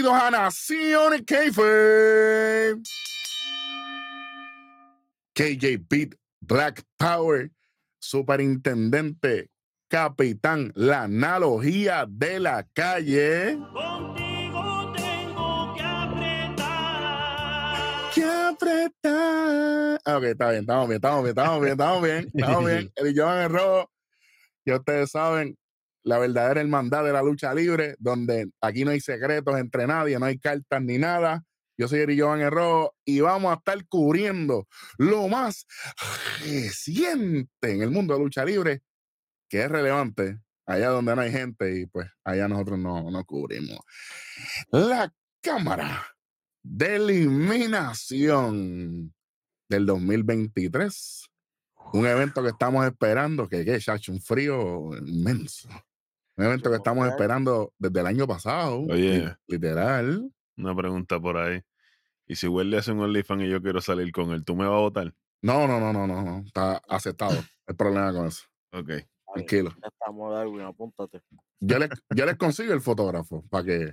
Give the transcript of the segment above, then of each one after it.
Bienvenidos a Nación Keife. KJ Beat, Black Power, Superintendente, Capitán, la analogía de la calle. Contigo tengo que apretar. que apretar. Ok, está bien, estamos bien, estamos bien, estamos bien, estamos bien, estamos bien. El Joan en rojo. Ya ustedes saben, la verdadera hermandad de la lucha libre, donde aquí no hay secretos entre nadie, no hay cartas ni nada. Yo soy Eri Joan rojo y vamos a estar cubriendo lo más reciente en el mundo de lucha libre, que es relevante, allá donde no hay gente y pues allá nosotros no, no cubrimos. La cámara de eliminación del 2023. Un evento que estamos esperando, que es un frío inmenso. Un evento que estamos esperando desde el año pasado. Oye. li- Literal. Una pregunta por ahí. Y si Welly hace un OnlyFans y yo quiero salir con él, ¿tú me vas a votar? No, no, no, no, no, no. Está aceptado. El problema con eso. Ok. Tranquilo. Ya estamos, Darwin, apúntate. Yo les, yo les consigo el fotógrafo para que,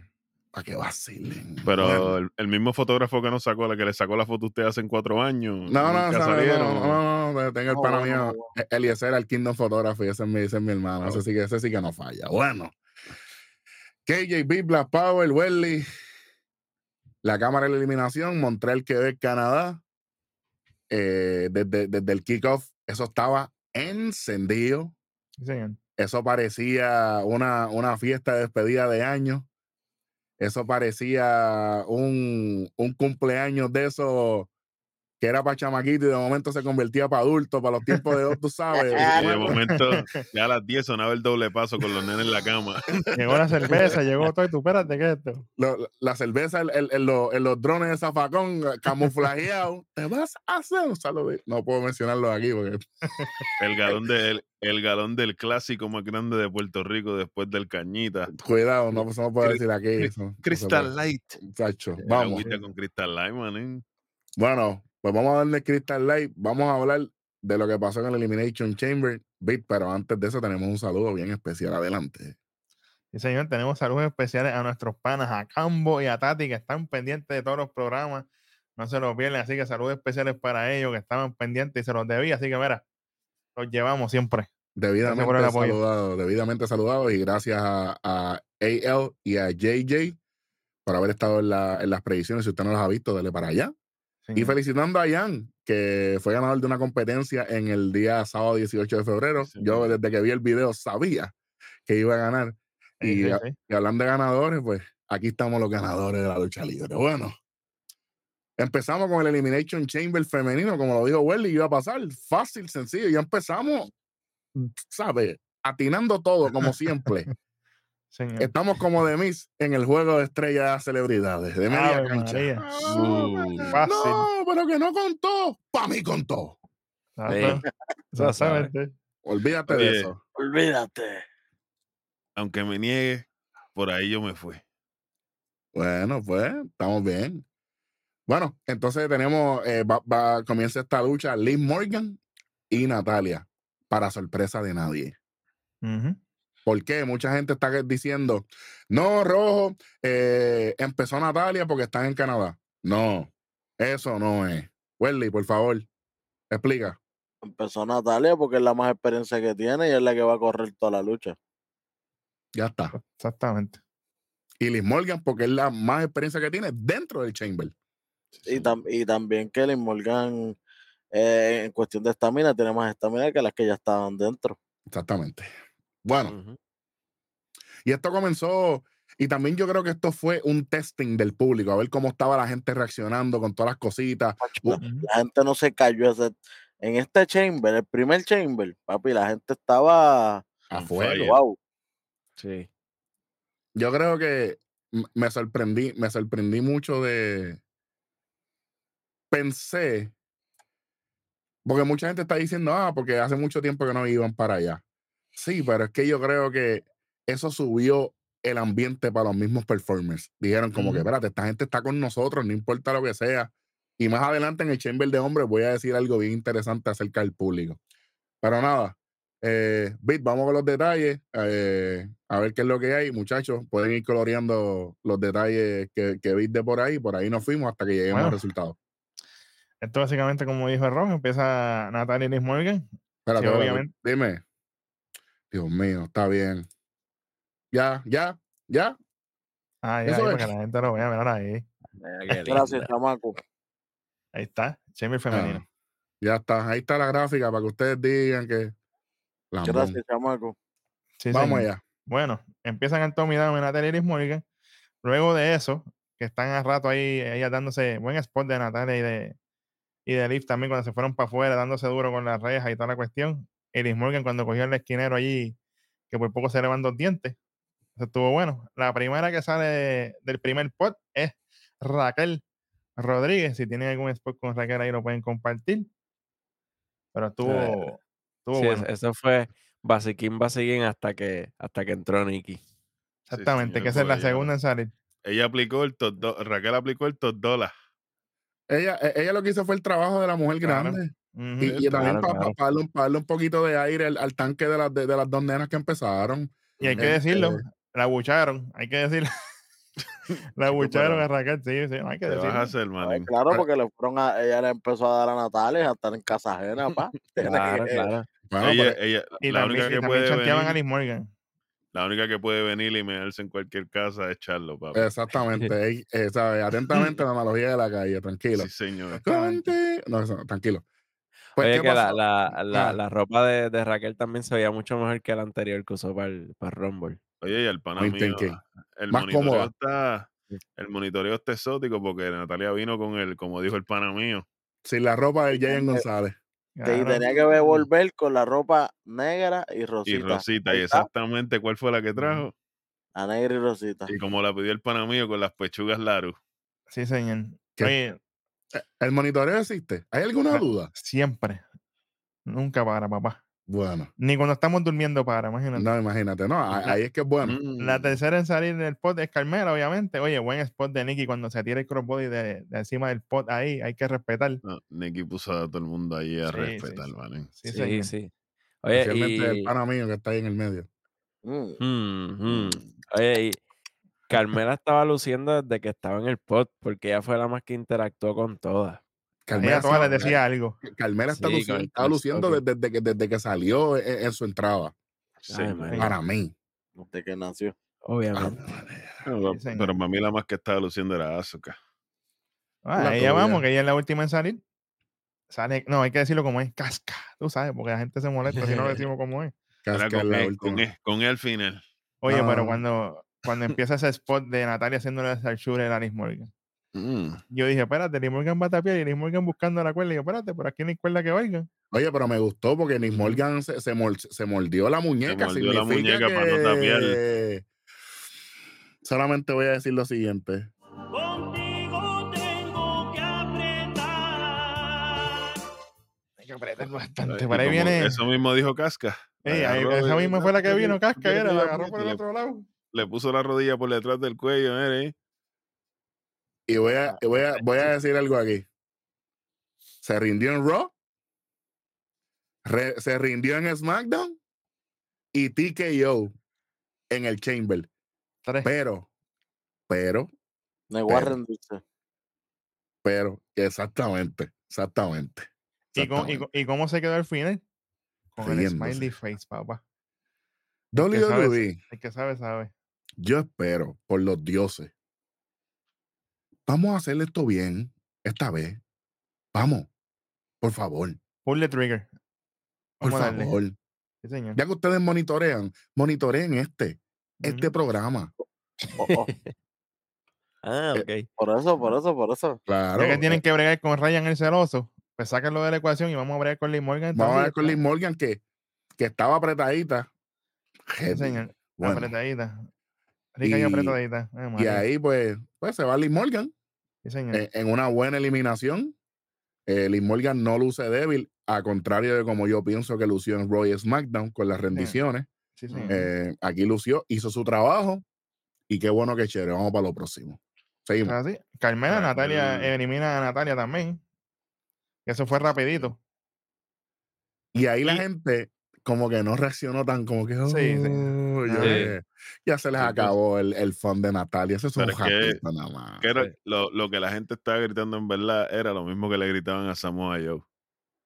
para que vacilen. Pero el, el mismo fotógrafo que nos sacó, la que le sacó la foto a usted hace cuatro años. No, no, no, no, salieron. no, no, no, tengo el No, pana bueno, mío, bueno. E- Eliezer al Kingdom Photography, ese es mi, ese es mi hermano, ese sí, que, ese sí que no falla. Bueno, KJB, Black Power, Welly, la cámara de la eliminación, Montreal, Quebec, Canadá, eh, desde, desde el kickoff, eso estaba encendido, Sí, señor. eso parecía una, una fiesta de despedida de año. Eso parecía un, un cumpleaños de eso que era para chamaquito y de momento se convertía para adulto, para los tiempos de hoy, tú sabes. Y de momento, ya a las 10 sonaba el doble paso con los nenes en la cama. Llegó la cerveza, llegó todo y tú, espérate, ¿qué es esto? Lo- la cerveza en, en- en los, en los drones de zafacón eh, camuflajeados. Te vas a hacer un saludo. No puedo mencionarlo aquí porque El galón, de, el, el galón del clásico más grande de Puerto Rico después del Cañita. cuidado, no, pues, no puedo decir aquí. eso, Crystal. Light. Chacho, vamos. Agüita con Crystal Light, man. Bueno, pues vamos a darle Crystal Light. Vamos a hablar de lo que pasó en el Elimination Chamber. Beat, pero antes de eso tenemos un saludo bien especial. Adelante. Sí, señor, tenemos saludos especiales a nuestros panas, a Cambo y a Tati, que están pendientes de todos los programas. No se los pierden, así que saludos especiales para ellos, que estaban pendientes y se los debía. Así que, mira, los llevamos siempre. Debidamente saludados, debidamente saludados y gracias a, a AL y a JJ por haber estado en, la- en las predicciones. Si usted no las ha visto, dale para allá. Y felicitando a Jan, que fue ganador de una competencia en el día sábado 18 de febrero. Sí, Yo desde que vi el video sabía que iba a ganar. Y, sí, a- sí. y hablando de ganadores, pues aquí estamos los ganadores de la lucha libre. Bueno, empezamos con el Elimination Chamber femenino, como lo dijo Welly, iba a pasar fácil, sencillo. Ya empezamos, ¿sabes? Atinando todo, como siempre. Señor. Estamos como de Miss en el juego de estrellas celebridades, de media Ave cancha. María. Ah, Uh, Fácil. no, pero que no contó. Para mí contó. Ya sabes. Exactamente. Olvídate Oye, de eso. Olvídate. Aunque me niegue, por ahí yo me fui. Bueno, pues estamos bien. Bueno, entonces tenemos, eh, va- va- comienza esta lucha Liz Morgan y Natalia, para sorpresa de nadie. Ujú. ¿Por qué? Mucha gente está que- diciendo, no, Rojo, eh, empezó Natalia porque están en Canadá. No, eso no es. Welly, por favor, explica. Empezó Natalia porque es la más experiencia que tiene y es la que va a correr toda la lucha. Ya está. Exactamente. Y Liz Morgan porque es la más experiencia que tiene dentro del Chamber. Y, tam- y también Kelly Morgan, eh, en cuestión de estamina, tiene más estamina que las que ya estaban dentro. Exactamente. Bueno, y esto comenzó, y también yo creo que esto fue un testing del público, a ver cómo estaba la gente reaccionando con todas las cositas. La, la gente no se cayó. ese- en este chamber, el primer chamber, papi, la gente estaba. a On fuego. fire. Wow. Sí. Yo creo que me sorprendí, me sorprendí mucho de. Pensé. Porque mucha gente está diciendo, ah, porque hace mucho tiempo que no iban para allá. Sí, pero es que yo creo que eso subió el ambiente para los mismos performers. Dijeron como que, espérate, esta gente está con nosotros, no importa lo que sea. Y más adelante en el Chamber de Hombres voy a decir algo bien interesante acerca del público. Pero nada, Eh, Bit, vamos con los detalles. eh, a ver qué es lo que hay. Muchachos, pueden ir coloreando los detalles que, que Bit de por ahí. Por ahí nos fuimos hasta que lleguemos Bueno. al resultado. Esto básicamente, como dijo el Rojo, empieza Natalia Liz Morgan. Espérate, obviamente. Dime. Dios mío, está bien. Ya, ya, ya. Ahí, ahí, Eso para es. que la gente lo vea, mira ahí. Mira Gracias, chamaco. Ahí está, Chamber femenino. Ah, ya está. Ahí está la gráfica para que ustedes digan que. Lambón. Gracias, chamaco. Sí, Vamos señor. allá. Bueno, empiezan el Tommy Dame y Natalia Iris Morgan. Luego de eso, que están a rato ahí, ellas dándose buen spot de Natalia y de, y de Liv también cuando se fueron para afuera, dándose duro con las rejas y toda la cuestión. Iris Morgan cuando cogió el esquinero allí, que por poco se le van dos dientes. Eso estuvo bueno. La primera que sale de- del primer pot es Raquel Rodríguez. Si tienen algún spot con Raquel ahí lo pueden compartir. Pero estuvo, estuvo Sí, bueno. es- eso fue basiquín, basiquín hasta que, hasta que entró Nicky. Exactamente, que esa es la segunda en salir. Ella aplicó el top do- Raquel aplicó el top dólar. Ella, e- ella lo que hizo fue el trabajo de la mujer Claro. grande. Y, y también Claro, para claro. darle, un- pa darle un poquito de aire al, al tanque de las, de, de las dos nenas que empezaron. Y hay que decirlo, Este, la bucharon, hay que decirlo. la Chico, bucharon a Raquel, sí, sí, hay que ¿Qué vas a decirlo. hacer, Ay, manín? claro, porque le fueron a, ella le empezó a dar a Natales a estar en casa ajena, pa. Claro, claro. bueno, Ella, pero- ella, Y la también, única que puede chanteaban a venir, Liz Morgan. la única que puede venir y meterse en cualquier casa es Charlo, papi. exactamente. ey, eh, sabe, Atentamente la analogía de la calle, tranquilo. Sí, señor. Conte- No, eso, tranquilo. Pues, Oye, ¿qué que la, la, la, Ah. la ropa de, de Raquel también se veía mucho mejor que la anterior que usó para el, para Rumble. Oye, y el pana mío, el Más monitoreo está, el monitoreo está exótico porque Natalia vino con el, como dijo el pana mío, Sin la ropa de Jayen Eh, González. Y Claro. tenía que ver- volver con la ropa negra y rosita. y Rosita, y exactamente cuál fue la que trajo, A negra y rosita. y como la pidió el pana mío con las pechugas Laru. Sí, señor. ¿Qué? Oye, Eh, ¿El monitoreo existe? ¿Hay alguna Ah. duda? siempre. Nunca para, papá. Bueno, Ni cuando estamos durmiendo para, imagínate. no, imagínate. No, ahí es que es bueno. La Mm. tercera en salir del pot es Carmela, obviamente. Oye, buen spot de Nicky cuando se tira el crossbody de, de encima del pot ahí, hay que respetar. No, Nicky puso a todo el mundo ahí a Sí, respetar, sí. manín. Sí, Sí, sí. Oye, Especialmente el y, pana mío que está ahí en el medio. Mm. Mm, mm. Oye, y Carmela estaba luciendo desde que estaba en el pod, porque ella fue la más que interactuó con todas. Ella a todas les decía algo. Carmela está Sí, luciendo, el estaba luciendo desde, que, desde que salió en, en su entrada. Sí, Ay. Para mí. Desde que nació. Obviamente. Pero, Sí, señor. pero para mí la más que estaba luciendo era Azuka. Ah, La ella vamos, que ella es la última en salir. Sale, no, hay que decirlo como es, casca. Tú sabes, porque la gente se molesta si no lo decimos como es. Casca es con la E, con última. E, con E al final. Oye, pero Ah. cuando, cuando empieza ese spot de Natalia haciéndole al Shure a Liz Morgan, Mm. yo dije, espérate, Liz Morgan va a tapiar y Liz Morgan buscando la cuerda. Y yo, espérate, por aquí no hay cuerda que valga. Oye, pero me gustó porque Ujú. Morgan se, se, mol- se mordió la muñeca. mordió la significa muñeca para no tapiar. que- Solamente voy a decir lo siguiente. Contigo tengo que apretar. Hay que apretar bastante. Por ahí viene. Eso mismo dijo Casca. Ey, ahí- esa misma fue la que vino, casca, era, la agarró por el otro lado. Le puso la rodilla por detrás del cuello, mire. ahí. Y voy a, y voy a, voy a decir algo aquí. Se rindió en Raw. re- se rindió en SmackDown. Y TKO en el Chamber. Tres. Pero, pero, Negó a Pero- rendirse. pero, exactamente, exactamente. ¿Y cómo, y, cómo se quedó al final? Con el smiley face, papá. WWE, el que sabe, sabe. Yo espero, por los dioses, vamos a hacer esto bien esta vez. Vamos, por favor, Pull the trigger. por Vamos a darle. favor. Sí, señor. Ya que ustedes monitorean, monitoreen este, este programa. Oh, oh, Ah, Eh, ok. Por eso, por eso, por eso. Claro. Ya que tienen eh, que bregar con Ryan el celoso, pues sáquenlo de la ecuación y vamos a bregar con Lee Morgan. Vamos a ver con Liz Morgan que, que estaba apretadita. Heavy. señor. Bueno, Apretadita. Rica y, Y- apretadita. Ay, y María. ahí pues, pues se va Liz Morgan Sí, señor. en, en una buena eliminación. Eh, Liz Morgan no luce débil, a contrario de como yo pienso que lució en Roy SmackDown con las rendiciones. sí. Eh, aquí lució, hizo su trabajo y qué bueno que chévere. Vamos para lo próximo. Seguimos. Así. Carmela, Ah, Natalia, el- elimina a Natalia también. Eso fue rapidito. Y ahí la gente como que no reaccionó tan como que Sí, sí. "Oh", yo Sí. dije, ya se les Sí, acabó el, el fun de Natalia. Eso es un que- nada más. Que era- lo, lo que la gente estaba gritando en verdad era lo mismo que le gritaban a Samoa Joe.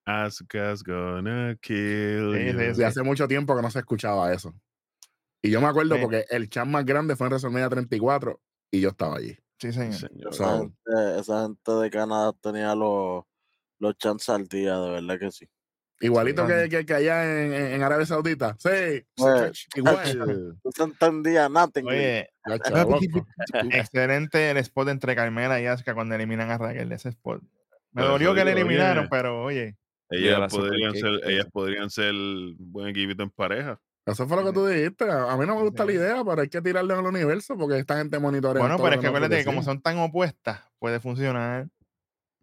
Asuka's gonna kill Sí, sí, you. Y hace mucho tiempo que no se escuchaba eso. Y yo me acuerdo Sí. porque el chat más grande fue en WrestleMania 34 y yo estaba allí. Sí, señor. Señor. O Esa sea, gente, esa gente de Canadá tenía los, los chants al día, de verdad que sí. Igualito Sí. que, que, que allá en, en- Arabia Saudita. Sí, Pues, igual. Oye, Ya, chaval, excelente el spot entre Carmela y Asuka cuando eliminan a Raquel. Ese spot. Me dolió que le eliminaron, oye. pero oye. Ellas podrían, ser, ellas podrían ser buen equipito en pareja. Eso fue lo que tú dijiste. A mí no me gusta la idea, pero hay que tirarle al universo porque esta gente monitorea. Bueno, pero es que acuérdate que como son tan opuestas, puede funcionar.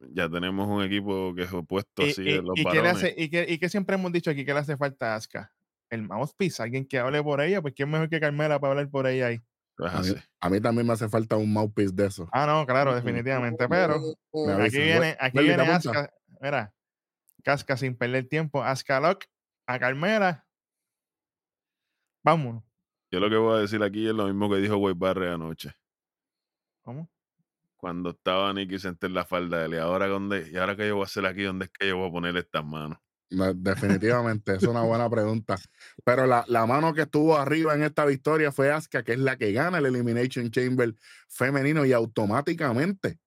Ya tenemos un equipo que es opuesto ¿Y, así y- de los y qué le varones. hace, y, qué, y qué siempre hemos dicho aquí que le hace falta a Asuka? El mouthpiece, alguien que hable por ella, pues quién mejor que Carmela para hablar por ella ahí. Pues A mí, así. a mí también me hace falta un mouthpiece de eso. Ah, no, claro, definitivamente. Pero aquí viene, aquí viene. Asuka. Mira, Casca sin perder tiempo. Asuka Lock a Carmela. Vámonos. Yo lo que voy a decir aquí es lo mismo que dijo Wade Barre anoche. ¿Cómo? Cuando estaba Nicky senté en la falda de él. ¿Y ahora, dónde, ¿Y ahora qué yo voy a hacer aquí? ¿Dónde es que yo voy a poner estas manos? No, definitivamente, es una buena pregunta. Pero la, la mano que estuvo arriba en esta victoria fue Asuka, que es la que gana el Elimination Chamber femenino y automáticamente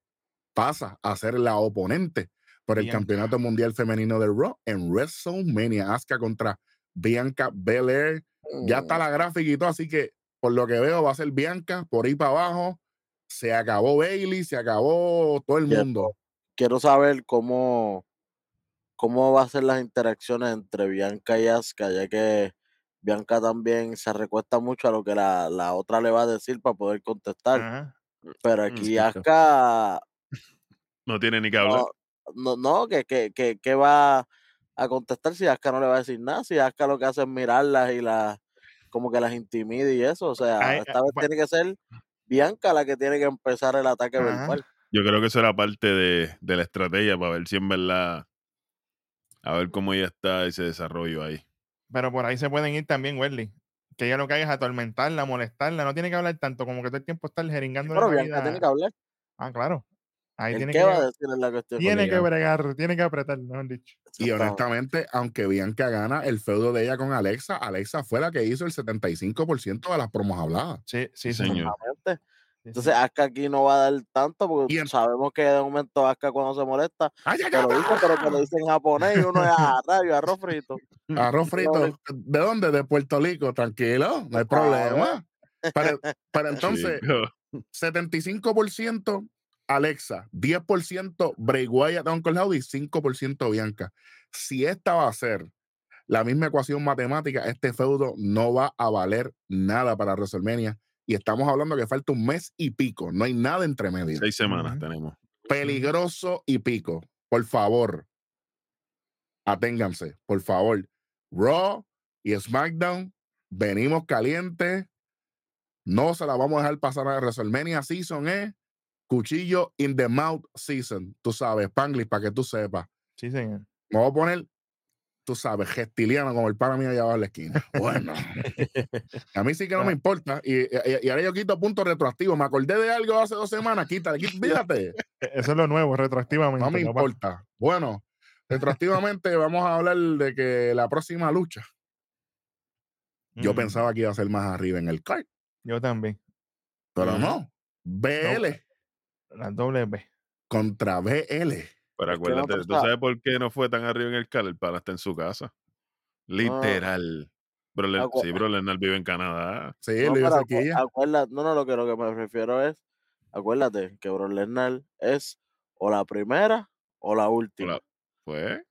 pasa a ser la oponente por el Bianca. Campeonato Mundial Femenino del Raw en WrestleMania. Asuka contra Bianca Belair. Ya está la gráfica y todo, así que por lo que veo va a ser Bianca por ahí para abajo. Se acabó Bailey, se acabó todo el mundo. Quiero saber cómo, cómo va a ser las interacciones entre Bianca y Asuka, ya que Bianca también se recuesta mucho a lo que la, la otra le va a decir para poder contestar. Ajá. Pero Mm, aquí. Asuka No tiene ni que hablar. no, no, no, que, que, que, que va a contestar si Asuka no le va a decir nada, si Asuka lo que hace es mirarlas y las como que las intimida y eso, o sea, Ay, esta vez tiene que ser Bianca la que tiene que empezar el ataque Ajá. verbal. Yo creo que eso era parte de, de la estrategia para ver si en verdad. A ver cómo ella está ese desarrollo ahí. Pero por ahí se pueden ir también, Welly. Que ella lo que haga es atormentarla, molestarla. No tiene que hablar tanto, como que todo el tiempo estar jeringando Pero Bianca tiene que hablar. Ah, claro. Ahí ¿El tiene qué que, va a decir en la cuestión? tiene que bregar, tiene que apretar, mejor dicho. Y honestamente, aunque Bianca gana el feudo de ella con Alexa, Alexa fue la que hizo el 75% de las promos habladas. Sí, sí, señor. Entonces Asuka aquí no va a dar tanto porque sabemos que de momento Asuka cuando se molesta ¡Ay, ay, te lo dice, pero te lo dice en japonés y uno es a radio, arroz frito. Arroz frito. ¿De dónde? De Puerto Rico. Tranquilo, no hay problema. Pero, pero entonces, Chico, 75% Alexa, 10% Bray Wyatt, Uncle Howdy, 5% Bianca. Si esta va a ser la misma ecuación matemática, este feudo no va a valer nada para WrestleMania. Y estamos hablando que falta un mes y pico. No hay nada entre medio. seis semanas tenemos. peligroso y pico. Por favor, aténganse, por favor. Raw y SmackDown, venimos calientes. No se la vamos a dejar pasar a WrestleMania Season, ¿eh? Cuchillo in the mouth season. Tú sabes, Spanglish, para que tú sepas. Sí, señor. Me voy a poner, tú sabes, gestiliano como el pana mío allá abajo en la esquina. Bueno. A mí sí que no me importa. Y, y- y ahora yo quito punto retroactivo. Me acordé de algo hace dos semanas. Quítale, quítale, fíjate. E- Eso es lo nuevo, retroactivamente. No me papá. importa. Bueno, retroactivamente vamos a hablar de que la próxima lucha, yo Mm, pensaba que iba a ser más arriba en el card, Yo también. pero no. BL La doble B. contra BL. Pero no acuérdate, ¿tú sabes por qué no fue tan arriba en el cal? El pana está en su casa. Literal. Bro, Le- Acu- sí, vive en Canadá. Sí, No, lo aquí acu- ya. acuérdate- no, no, lo que, lo que me refiero es, acuérdate que Bro Lesnar es o la primera o la última. Hola.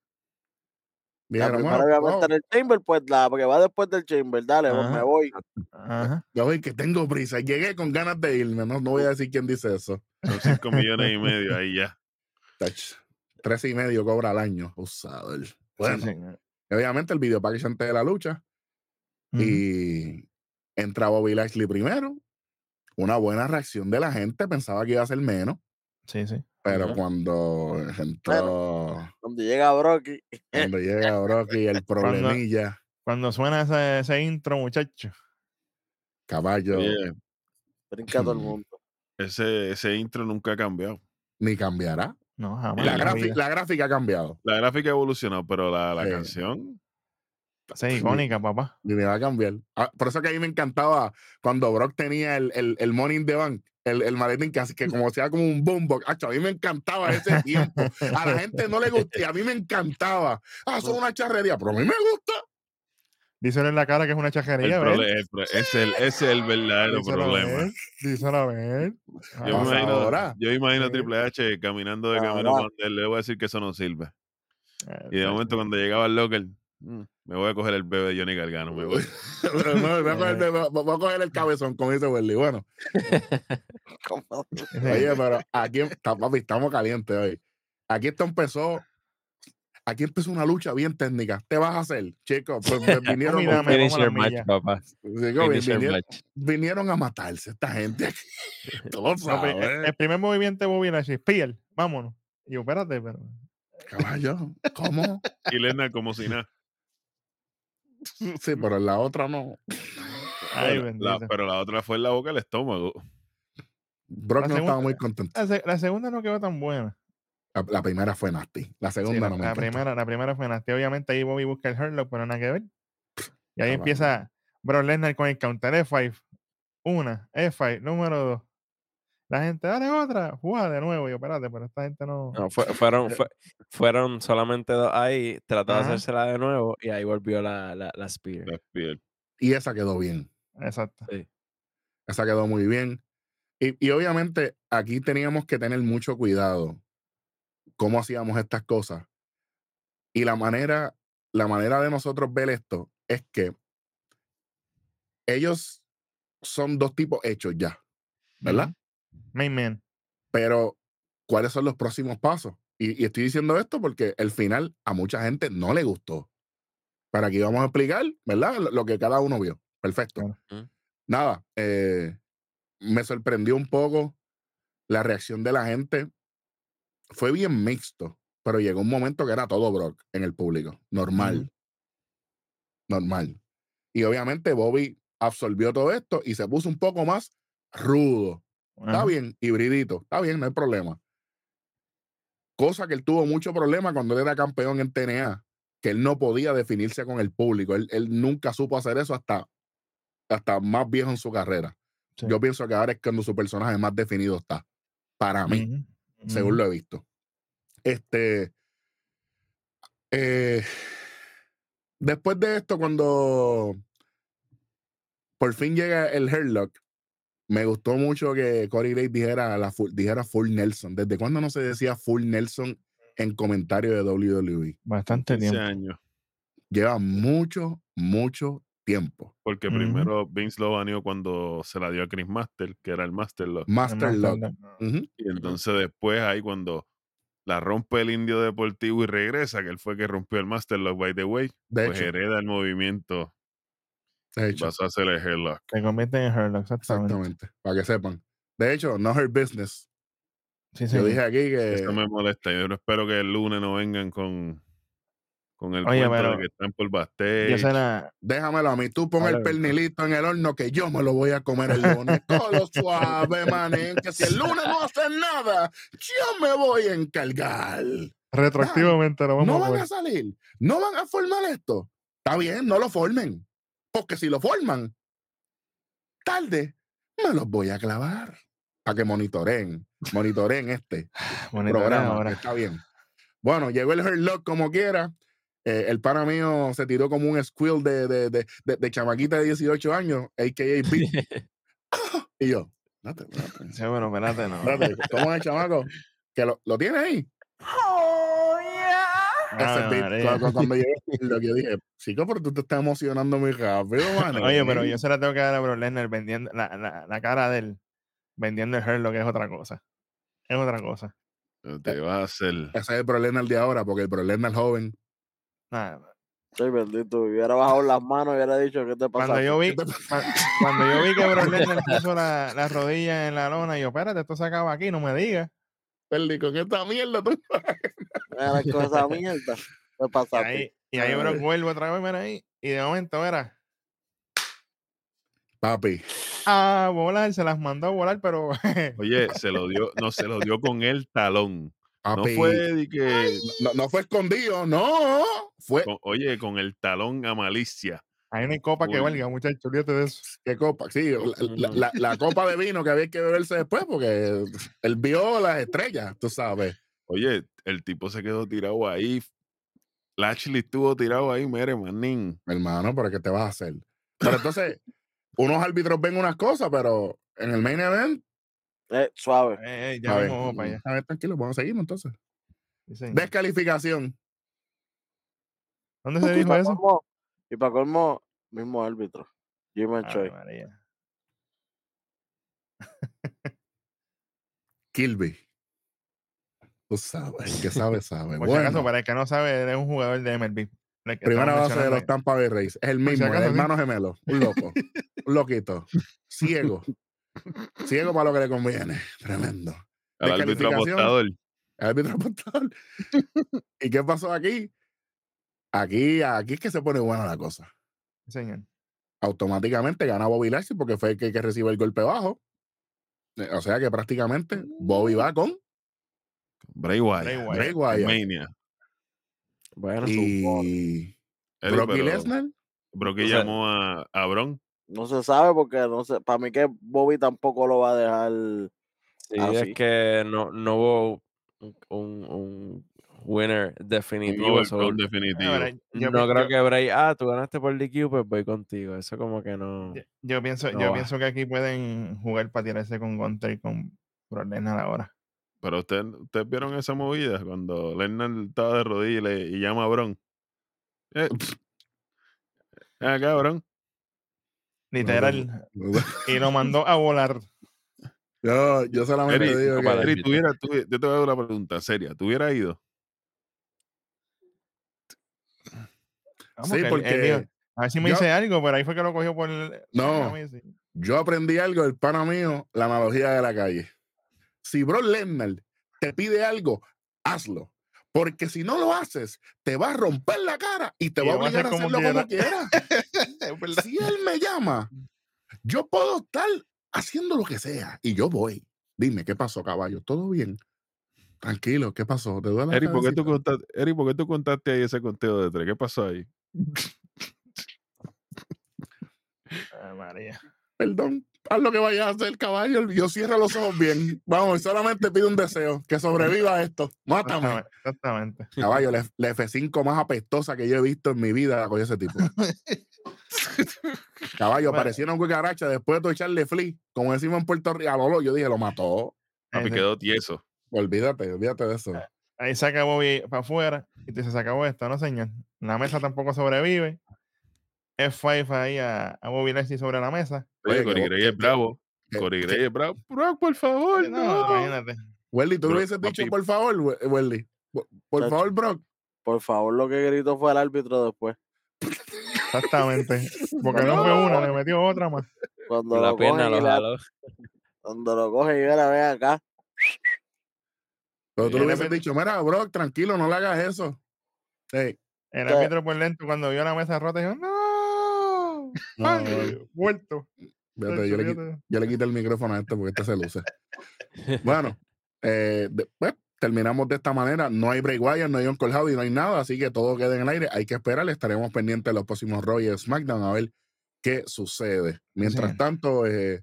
Fue. La primera bueno, obviamente en el Chamber, pues la que va después del Chamber, dale, pues, me voy. Ajá. yo voy que tengo prisa. Llegué con ganas de irme. No, no voy a decir quién dice eso. Son 5 millones y medio ahí ya. Tach, Tres y medio cobra al año. Usador. Bueno, Sí, obviamente el video package antes de la lucha. Y entra Bobby Lashley primero. Una buena reacción de la gente. Pensaba que iba a ser menos. Sí, sí. Pero cuando entró, Cuando llega Brocky, cuando llega Brock y el problemilla, Cuando suena ese, ese intro, muchacho. Caballo, Oye, Brinca todo el mundo. ese, ese intro nunca ha cambiado. ni cambiará. No, jamás. La, en la gráfica ha cambiado. La gráfica ha evolucionado, pero la, la Sí. canción. Es icónica, papá. Ni me va a cambiar. Ah, por eso que a mí me encantaba cuando Brock tenía el, el, el in the Bank, el, el maletín que, así que como sea como un boombox. Acho, a mí me encantaba ese tiempo. A la gente no le gusta y a mí me encantaba. Ah, es una charrería, pero a mí me gusta. Díselo en la cara que es una El chajería, el es el, es el verdadero Díselo a problema. ver, Díselo a ver. Yo Ah, imagino, ahora. yo imagino a. Triple H caminando de cuando él le voy a decir que eso no sirve. eh, Y de momento cuando llegaba al locker, "Mm, me voy a coger el bebé de Johnny Gargano, me voy. No, voy, a coger, voy- voy a coger el cabezón, como dice Welly. Bueno, ese- oye, pero aquí está, papi, estamos calientes hoy. Aquí esto empezó. Aquí empezó una lucha bien técnica. ¿Te vas a hacer, chicos? Pues, pues vinieron, a match, papá. vinieron, match. vinieron a matarse esta gente. pues, el, primer movimiento de Bobby Lashley, Spear, vámonos. Y yo, espérate, pero. Caballo, ¿cómo? Y Lesnar como si nada. Sí, pero en la otra no. Ay, Pero la, bendito. pero la otra fue en la boca del estómago. Brock La no estaba muy contento. La, se- la segunda no quedó tan buena. La, primera fue nasty. La segunda no me la primera, la primera fue nasty. Obviamente ahí Bobby busca el Hurlock, pero nada que ver. Y ahí empieza Brock Lesnar con el counter F5. Una, F5, número dos. La gente, dale otra, juega de nuevo. Y yo, espérate, pero esta gente no. No, fue- fueron, fue- fueron solamente dos ahí, trató de Ajá. hacérsela de nuevo y ahí volvió la, la, la Spear. La Spear. Y esa quedó bien. Exacto. Esa quedó muy bien. Y, y obviamente aquí teníamos que tener mucho cuidado cómo hacíamos estas cosas. Y la manera, la manera de nosotros ver esto es que ellos son dos tipos hechos ya, ¿verdad? Main man. Pero, ¿cuáles son los próximos pasos? Y, y estoy diciendo esto porque el final a mucha gente no le gustó. Para aquí vamos a explicar, ¿verdad? Lo, lo que cada uno vio. Perfecto. Nada, eh, me sorprendió un poco la reacción de la gente. Fue bien mixto, pero llegó un momento que era todo Brock en el público. Normal. Normal. Y obviamente Bobby absorbió todo esto y se puso un poco más rudo. Está bien, hibridito, está bien, no hay problema. Cosa que él tuvo mucho problema cuando él era campeón en TNA, que él no podía definirse con el público. Él, él nunca supo hacer eso hasta, hasta más viejo en su carrera. Sí. Yo pienso que ahora es cuando su personaje más definido está. Para mí, según lo he visto. Este. eh, después de esto, cuando por fin llega el Herlock, me gustó mucho que Corey Graves dijera, la full, dijera Full Nelson. ¿Desde cuándo no se decía Full Nelson en comentario de WWE? Bastante 15 tiempo. años. Lleva mucho, mucho tiempo. Porque primero Vince lo baneó cuando se la dio a Chris Master, que era el Master Lock. Master Lock. Y entonces después ahí cuando la rompe el indio deportivo y regresa, que él fue que rompió el Master Lock, by the way, De pues hecho, hereda el movimiento de hecho. pasó a hacer el Headlock. Se convierte en Hurlock, exactamente. Exactamente. Para que sepan. De hecho, no her business. Sí, Yo dije aquí que. Eso me molesta. Yo no espero que el lunes no vengan con, con el Oye, cuento pero- de que están por sé la- Déjamelo a mí. Tú pon el pernilito en el horno que yo me lo voy a comer el lunes. Todo suave, manín. Que si el lunes no hacen nada, yo me voy a encargar. retroactivamente lo vamos No a van poner. a salir. No van a formar esto. Está bien, no lo formen. Porque si lo forman, tarde, me los voy a clavar. Para que monitoreen. Monitoreen este. Programa. ahora. Está bien. Bueno, llegó el Hurt Lock como quiera. Eh, el pana mío se tiró como un squill de, de, de, de, chamaquita de 18 años, a.k.a. Beat. y yo, espérate, espérate, Sí, bueno, espérate, no. espérate, ¿cómo es el chamaco? ¿Que lo, lo tiene ahí? Ese beat, cuando, cuando Hurt Lock, yo dije, chico, pero tú te estás emocionando muy rápido, man. Oye, pero yo se la tengo que dar a Brock Lesnar vendiendo la, la, la cara de él vendiendo el Hurlock es otra cosa. Es otra cosa. Te vas a hacer. Ese es el problema de ahora, porque el problema es joven. Nada, Soy bendito. Hubiera bajado las manos y hubiera dicho, ¿qué te pasa? Cuando yo vi, ¿Qué te cua- cuando yo vi que Brock Lesnar puso la, la rodilla en la lona, yo, espérate, esto se acaba aquí, no me digas. Perdí con esta mierda, tú. Mira con esa mierda. ¿Qué Y pasa? ahí, Y ahí Brock vuelve otra vez, mira ahí. Y de momento, mira, Papi. a volar, se las mandó a volar, pero Oye, se lo dio, no, se lo dio con el talón. No fue de que, No, no fue escondido, no. Fue. con- oye, con el talón a malicia. Hay una copa que valga, muchachos, olvídate de eso. ¿Qué copa? Sí, la, la- la- la copa de vino que había que beberse después, porque él vio las estrellas, tú sabes. Oye, el tipo se quedó tirado ahí. Lashley estuvo tirado ahí, mere, manín. Hermano, ¿pero qué te vas a hacer? Pero entonces, unos árbitros ven unas cosas, pero en el main event, Eh, suave. Eh, eh, ya a ver, para allá. a ver, tranquilo, vamos a seguir entonces. Sí. Descalificación. ¿Dónde se dijo para eso? Y para colmo, mismo árbitro. Jim Choi. María. Kilby. Tú sabes, el que sabe, sabe. Por si acaso, Bueno, para el que no sabe, él es un jugador de MLB. el primera base de los Tampa Bay Rays. Es el mismo, el acaso, sí. hermano gemelo. Un loco. un loquito. Ciego. Ciego para lo que le conviene. Tremendo. Al árbitro apostador. El árbitro apostador. ¿Y qué pasó aquí? Aquí, aquí es que se pone buena la cosa. señor. Automáticamente gana Bobby Lashley porque fue el que, que recibe el golpe bajo. Eh, O sea que prácticamente Bobby va con Bray Wyatt. Bray Wyatt. Bray Wyatt. Mania. Bueno, y Eddie, Brocky pero Lesnar. Brocky O sea- llamó a, a Bron. No se sabe porque no sé. Para mí que Bobby tampoco lo va a dejar. sí, Ah, es que no, no hubo un, un- un winner definitivo. so, definitivo. Ahora, yo, no creo yo- que Bray, ah, tú ganaste por DQ, pues voy contigo. Eso como que no. yo- pienso, no yo va. pienso que aquí pueden jugar para tirarse con Gunter y con Brock Lesnar ahora. Pero ustedes ustedes vieron esa movida cuando Lennar estaba de rodillas y, le- y llama a Bron. Eh, acá, Bron. Literal. Y lo mandó a volar. Yo, yo solamente Eri, digo que Eri, tuviera, tuvi- yo te voy a dar una pregunta seria. ¿Tú hubieras ido? Vamos, Sí, que él- él porque a ver si me yo- dice algo, pero ahí fue que lo cogió por el. No. yo aprendí algo del pana mío, la analogía de la calle. Si Bro Lesnar te pide algo, hazlo. Porque si no lo haces, te va a romper la cara y te Y va a obligar a hacer como hacerlo como quiera. Es verdad. si él me llama, yo puedo estar haciendo lo que sea y yo voy. Dime, ¿qué pasó, caballo? ¿Todo bien? Tranquilo, ¿qué pasó? ¿Te duele la Eri, ¿por qué tú cabecita? contaste, Eri, ¿por qué tú contaste ahí ese conteo de tres? ¿Qué pasó ahí? Ay, María. Perdón, haz lo que vayas a hacer, caballo. Yo cierro los ojos bien. Vamos, solamente pido un deseo, que sobreviva esto. Mátame. Exactamente. Caballo, la, la F5 más apestosa que yo he visto en mi vida la cogió ese tipo. Caballo, Bueno. una cucaracha después de tú echarle flea, como decimos en Puerto Rico. a Lolo, yo dije, lo mató. Papi, Ese- quedó tieso. Olvídate, olvídate de eso. Ahí saca Bobby para afuera y te dice, se acabó esto, ¿no, señor? La mesa tampoco sobrevive. F5 ahí a, a Bobby Lashley sobre la mesa. Oye, Corey Gray es bravo. Corey Gray es bravo. Brock, por favor, No, no. imagínate. Welly, tú Bro, le hubieses dicho, papi. por favor, We- Welly. Por, favor, Brock. Por favor, lo que gritó fue el árbitro después. Exactamente. Porque no fue una, le metió otra más. Cuando La lo pierna coge lo jaló. cuando lo coge y mira, ve acá. Pero tú Y le hubieses dicho, mira, Brock, tranquilo, no le hagas eso. Ey, El árbitro por lento cuando vio la mesa rota dijo, ¡No! no, Muerto. yo, le, yo le quité el micrófono a este porque este se luce. Bueno, eh, de- pues, terminamos de esta manera. No hay Bray Wyatt, no hay Uncle Howdy, no hay nada, así que todo queda en el aire. Hay que esperar, estaremos pendientes de los próximos y de SmackDown a ver qué sucede. Mientras Sí. tanto, eh,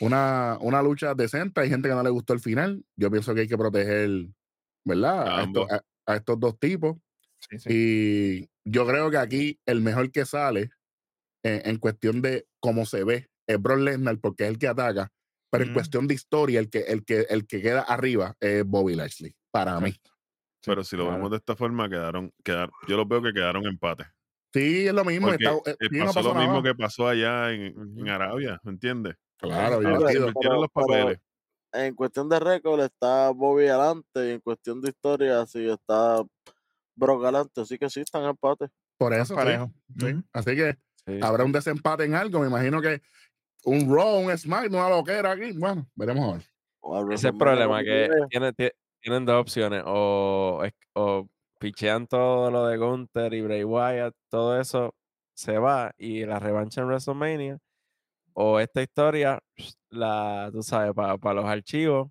una, una lucha decente. Hay gente que no le gustó el final. Yo pienso que hay que proteger, ¿verdad? A A, estos, ambos. a- a estos dos tipos. Sí, sí. Y yo creo que aquí el mejor que sale en, en cuestión de cómo se ve es Brock Lesnar porque es el que ataca, pero en Ujú. cuestión de historia el que, el que, el que queda arriba es Bobby Lashley, para mí. Pero si lo claro. vemos de esta forma, quedaron, quedar, yo los veo que quedaron empate. Sí, es lo mismo. Está- eh, eh, no pasó lo mismo que pasó allá en, en. Arabia, ¿me entiendes? Claro, divertido. pero- los pero- papeles. En cuestión de récord está Bobby adelante y en cuestión de historia sí está Brock adelante. Así que sí, están en empate. Por eso, parejo. sí. Así que Sí. habrá un desempate en algo. Me imagino que un Raw, un Smack, una loquera aquí. Bueno, veremos a ver. O a Ese es el problema, que 29. tienen, tie- tienen dos opciones. O, es- o pichean todo lo de Gunther y Bray Wyatt, todo eso se va y la revancha en WrestleMania o esta historia la tú sabes para los archivos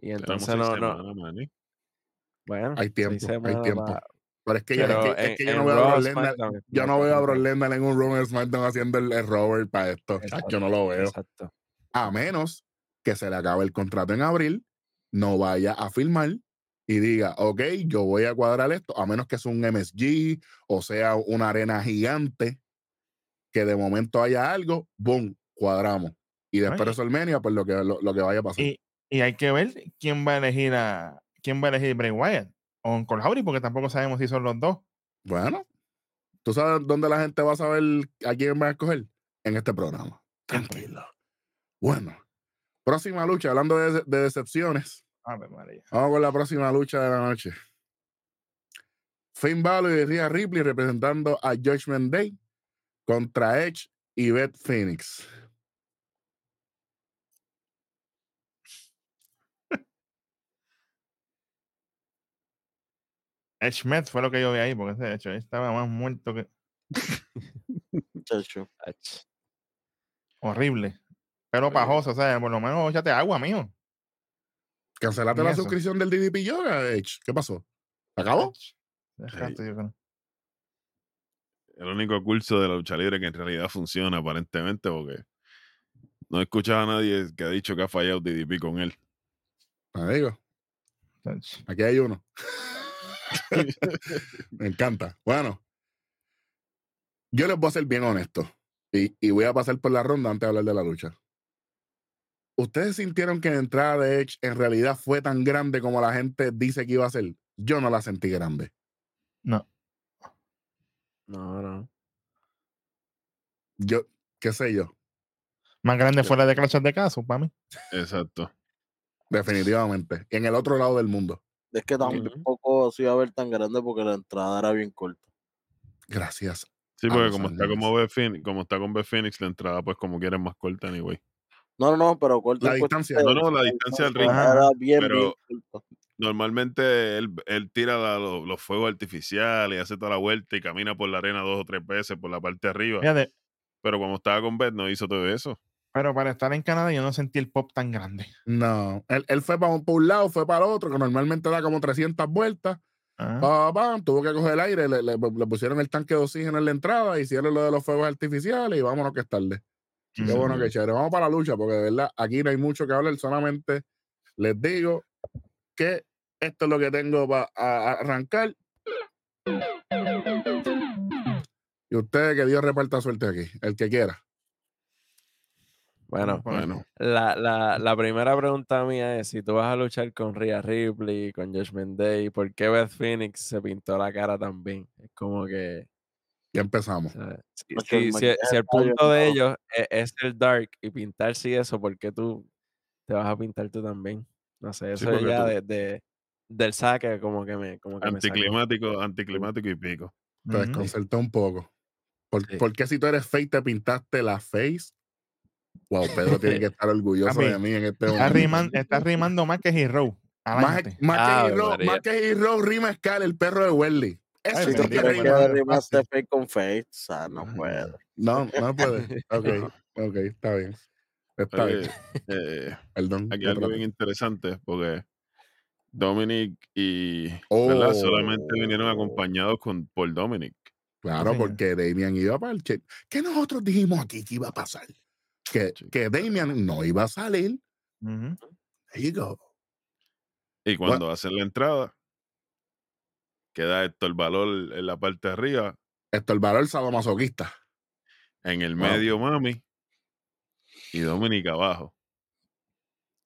y entonces no, no bueno Hay tiempo, hay tiempo. pa- Pero es que, yo, es que- es en- que yo en no veo a Yo no veo Brock. Lesnar en un Roman SmackDown haciendo el, el Robert para esto. Yo no lo veo. exacto A menos que se le acabe el contrato en abril, no vaya a firmar y diga, ok, yo voy a cuadrar esto, a menos que sea un MSG o sea una arena gigante, que de momento haya algo, boom, cuadramos. Y después de Oye. WrestleMania, pues lo que, lo, lo que vaya a pasar. Y, y hay que ver quién va a elegir a quién va a elegir Bray Wyatt o un Cole Howdy, porque tampoco sabemos si son los dos. Bueno, ¿tú sabes dónde la gente va a saber a quién va a escoger? En este programa. Tranquilo. Bueno, próxima lucha, hablando de, de decepciones. María. Vamos con la próxima lucha de la noche. Finn Balor y Rhea Ripley representando a Judgment Day contra Edge y Beth Phoenix. Edge Met fue lo que yo vi ahí, porque ese hecho estaba más muerto que horrible. Pero pajoso, o sea, por lo menos échate agua, mijo. Cancelaste la eso. suscripción del DDP Yoga, Edge. ¿Qué pasó? ¿Se acabó? Dejaste, yo creo. El único curso de la lucha libre que en realidad funciona aparentemente porque no he escuchado a nadie que ha dicho que ha fallado DDP con él. Digo, Ach. aquí hay uno. Me encanta. Bueno, yo les voy a ser bien honesto y, y voy a pasar por la ronda antes de hablar de la lucha. ¿Ustedes sintieron que la entrada de Edge en realidad fue tan grande como la gente dice que iba a ser? Yo no la sentí grande. No. no no Yo, qué sé yo, Más grande fue la de Clash de Caso, para mí. Exacto. definitivamente. En el otro lado del mundo. Es que Ujú. Tampoco se iba a ver tan grande porque la entrada era bien corta. Gracias. Sí, porque los como está como Phoenix, como está con Beth Phoenix, la entrada pues como quieren más corta anyway. No, no, no, pero corta. La distancia. No, no, la distancia del ring. Era bien, Pero- bien corta. Normalmente él, él tira la- lo- los fuegos artificiales y hace toda la vuelta y camina por la arena dos o tres veces por la parte de arriba. Fíjate, Pero como estaba con Beth no hizo todo eso. Pero para estar en Canadá yo no sentí el pop tan grande. No, él, él fue para un, por un lado, fue para otro, que normalmente da como 300 vueltas. Ah, tuvo que coger el aire, le, le- le pusieron el tanque de oxígeno en la entrada, hicieron lo de los fuegos artificiales y vámonos que es tarde. Qué ujú. bueno, que chévere. Vamos para la lucha, porque de verdad aquí no hay mucho que hablar, solamente les digo que esto es lo que tengo para arrancar. Y ustedes que Dios reparta suerte aquí, el que quiera. Bueno Pues, Bueno, la, la, la primera pregunta mía es si tú vas a luchar con Rhea Ripley con Judgment Day ¿por qué Beth Phoenix se pintó la cara también? es como que Ya empezamos. o sea, si, si- si- el punto de ellos es, es el dark y pintarse y eso ¿por qué tú te vas a pintar tú también? no sé Sí, eso porque ya tú- de, de- del saque como que me como que me sacó. anticlimático, anticlimático y pico. Te desconcertó un poco. ¿Por, Sí. por qué si tú eres fake te pintaste la face? Wow, Pedro tiene que estar orgulloso Papi, de mí en este Está, momento. riman- está rimando más que Hero. Más, que Hero, más que Hero, rima Scal, el perro de Welly. Eso Ay, tú que rima. face con face, o sea, no puedo. No, no puede. Ok, ok, está bien. Está Oye, bien. eh, Perdón. aquí algo bien interesante porque Dominic y ¿verdad? solamente vinieron Oh. acompañados con, por Dominic. Claro, porque Damian iba para el check. ¿Qué nosotros dijimos aquí que iba a pasar? Que, Sí. que Damian no iba a salir. There you go. Y cuando hacen la entrada, queda Héctor Valor en la parte de arriba, Esto el valor sadomasoquista. en el Wow. medio Mami y Dominic abajo.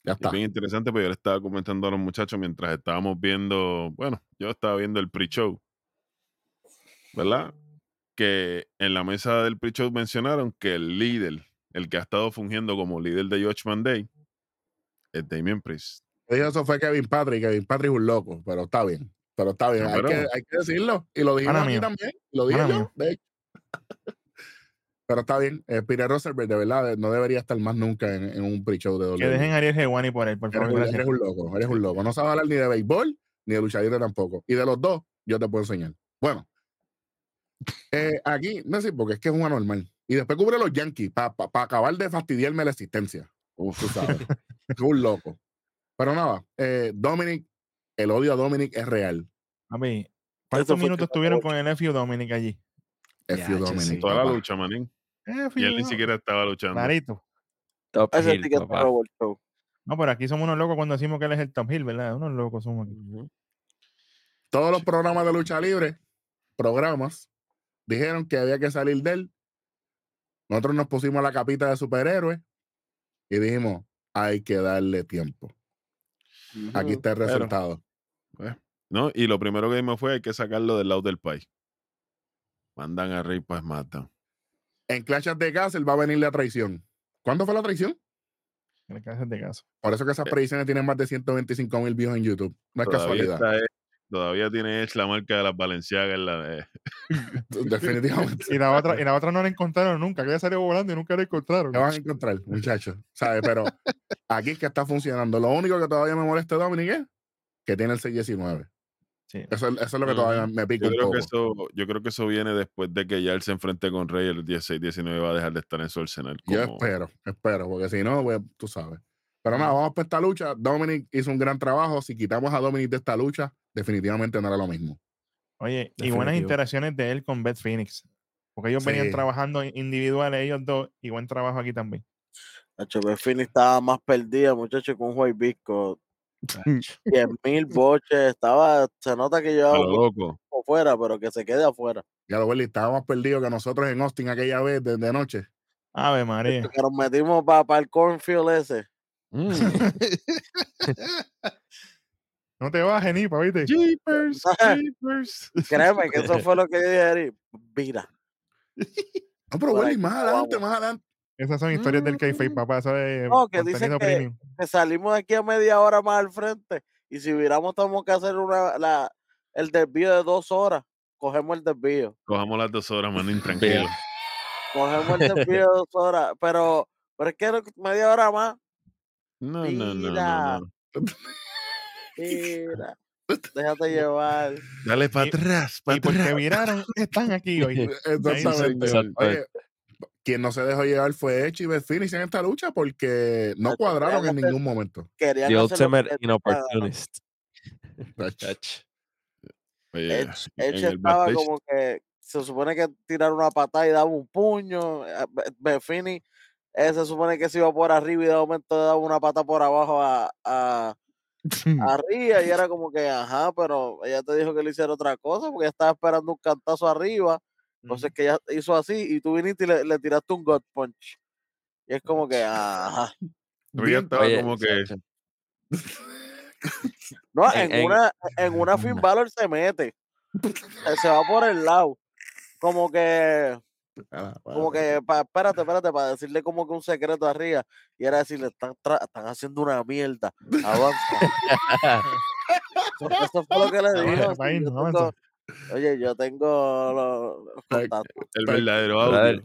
Ya Es está. bien interesante, porque yo le estaba comentando a los muchachos mientras estábamos viendo, bueno, yo estaba viendo el pre-show, ¿verdad? Que en la mesa del pre-show mencionaron que el líder, el que ha estado fungiendo como líder de Judgment Day, es Damien Priest. Eso fue Kevin Patrick. Kevin Patrick es un loco, pero está bien. Pero está bien. Hay, pero- que, hay que decirlo. Y lo dijimos aquí mío. también. Lo dije yo. mío. de hecho. pero está bien. Eh, Peter Rosenberg, de verdad, no debería estar más nunca en, en un pre-show de Que WWE. dejen a Ariel Hewani por él, por Eres favor. eres un loco, eres un loco. No sabes hablar ni de béisbol ni de lucha libre tampoco. Y de los dos, yo te puedo enseñar. Bueno, eh, aquí, no sé, porque es que es un anormal. Y después cubre los Yankees para acabar de fastidiarme la existencia. Uf, Tú sabes. es un loco. Pero nada, eh, Dominic, el odio a Dominic es real. A mí, ¿cuántos minutos me tuvieron acuerdo. con el Nephew Dominic allí? F Ya, you, che, Dominic. sí. toda la lucha, manín. Y él ni siquiera estaba luchando. Clarito. Top Ese Hill. No, pero aquí somos unos locos cuando decimos que él es el top hill, ¿verdad? Unos locos somos aquí. Todos los programas de lucha libre, programas, dijeron que había que salir de él. Nosotros nos pusimos la capita de superhéroe y dijimos, hay que darle tiempo. Aquí está el Pero- resultado. ¿No? Y lo primero que dimos fue hay que sacarlo del lado del país. Mandan a Rey para SmackDown. En Clash of the Castle va a venir la traición. ¿Cuándo fue la traición? En el caso de caso. Por eso que esas Eh. predicciones tienen más de 125 mil views en YouTube. No es Todavía, casualidad. Todavía tiene Edge la marca de las Balenciagas en la de- Definitivamente. Y la otra, y la otra no la encontraron nunca, que ella salió volando y nunca la encontraron. ¿Qué van a encontrar, muchachos? ¿Sabes? Pero aquí es que está funcionando. Lo único que todavía me molesta, Dominic, es que tiene el 619. Sí. Eso, es- eso es lo que todavía me pica Yo un creo, poco. que eso, yo creo que eso viene después de que ya él se enfrente con Rey el 16-19 va a dejar de estar en su arsenal. Yo como- espero, espero, porque si no, pues, tú sabes. Pero nada, vamos por esta lucha. Dominic hizo un gran trabajo. Si quitamos a Dominic de esta lucha, definitivamente no era lo mismo. Oye, y buenas interacciones de él con Beth Phoenix. Porque ellos venían trabajando individuales, ellos dos, y buen trabajo aquí también. Nacho Fini estaba más perdida, muchacho, con un White Bisco. 10 mil boches. Estaba, se nota que mucho loco. afuera, pero que se quede afuera. Ya lo Willy, estábamos perdidos que nosotros en Austin aquella vez de, de noche. Ave María. Que nos metimos para el cornfield ese. Mm. No te bajes, ni ¿viste? Jeepers, jeepers. Créeme que eso fue lo que yo dije. Mira, No, pero Willy, aquí más adelante, más adelante. Esas son historias del kayfabe, papá. Eso es No, que dicen que- salimos de aquí a media hora más al frente. Y si hubiéramos, tenemos que hacer una, la, el desvío de dos horas. Cogemos el desvío. Cojamos las dos horas, manín, tranquilo. Cogemos el desvío de dos horas. Pero, pero es que media hora más. No, no, no, no, no. Mira, déjate llevar. Dale para atrás, para Y porque atrás. viraron, están aquí hoy. Exactamente. Oye, quien no se dejó llevar fue Edge y Beth Phoenix en esta lucha porque no cuadraron en ningún momento. Querían The ultimate inopportunist. Edge, estaba como que se supone que tirar una patada y daba un puño. eh, Be- Befini eh, se supone que se iba por arriba y de momento daba una pata por abajo a, a, a Ria y era como que, ajá, pero ella te dijo que le hiciera otra cosa porque ella estaba esperando un cantazo arriba. Entonces que ella hizo así y tú viniste y le, le tiraste un God Punch. Y es como que, ajá. Bien, estaba Oye, como que No, En- una, en una Finn Balor se mete. Se va por el lado. Como que, ah, como que, pa- espérate, espérate, para decirle como que un secreto arriba. Y era decirle, están, están haciendo una mierda. Avanza. Eso, eso fue lo que le Avanza, yo tengo- oye, yo tengo los, contactos. el verdadero audio.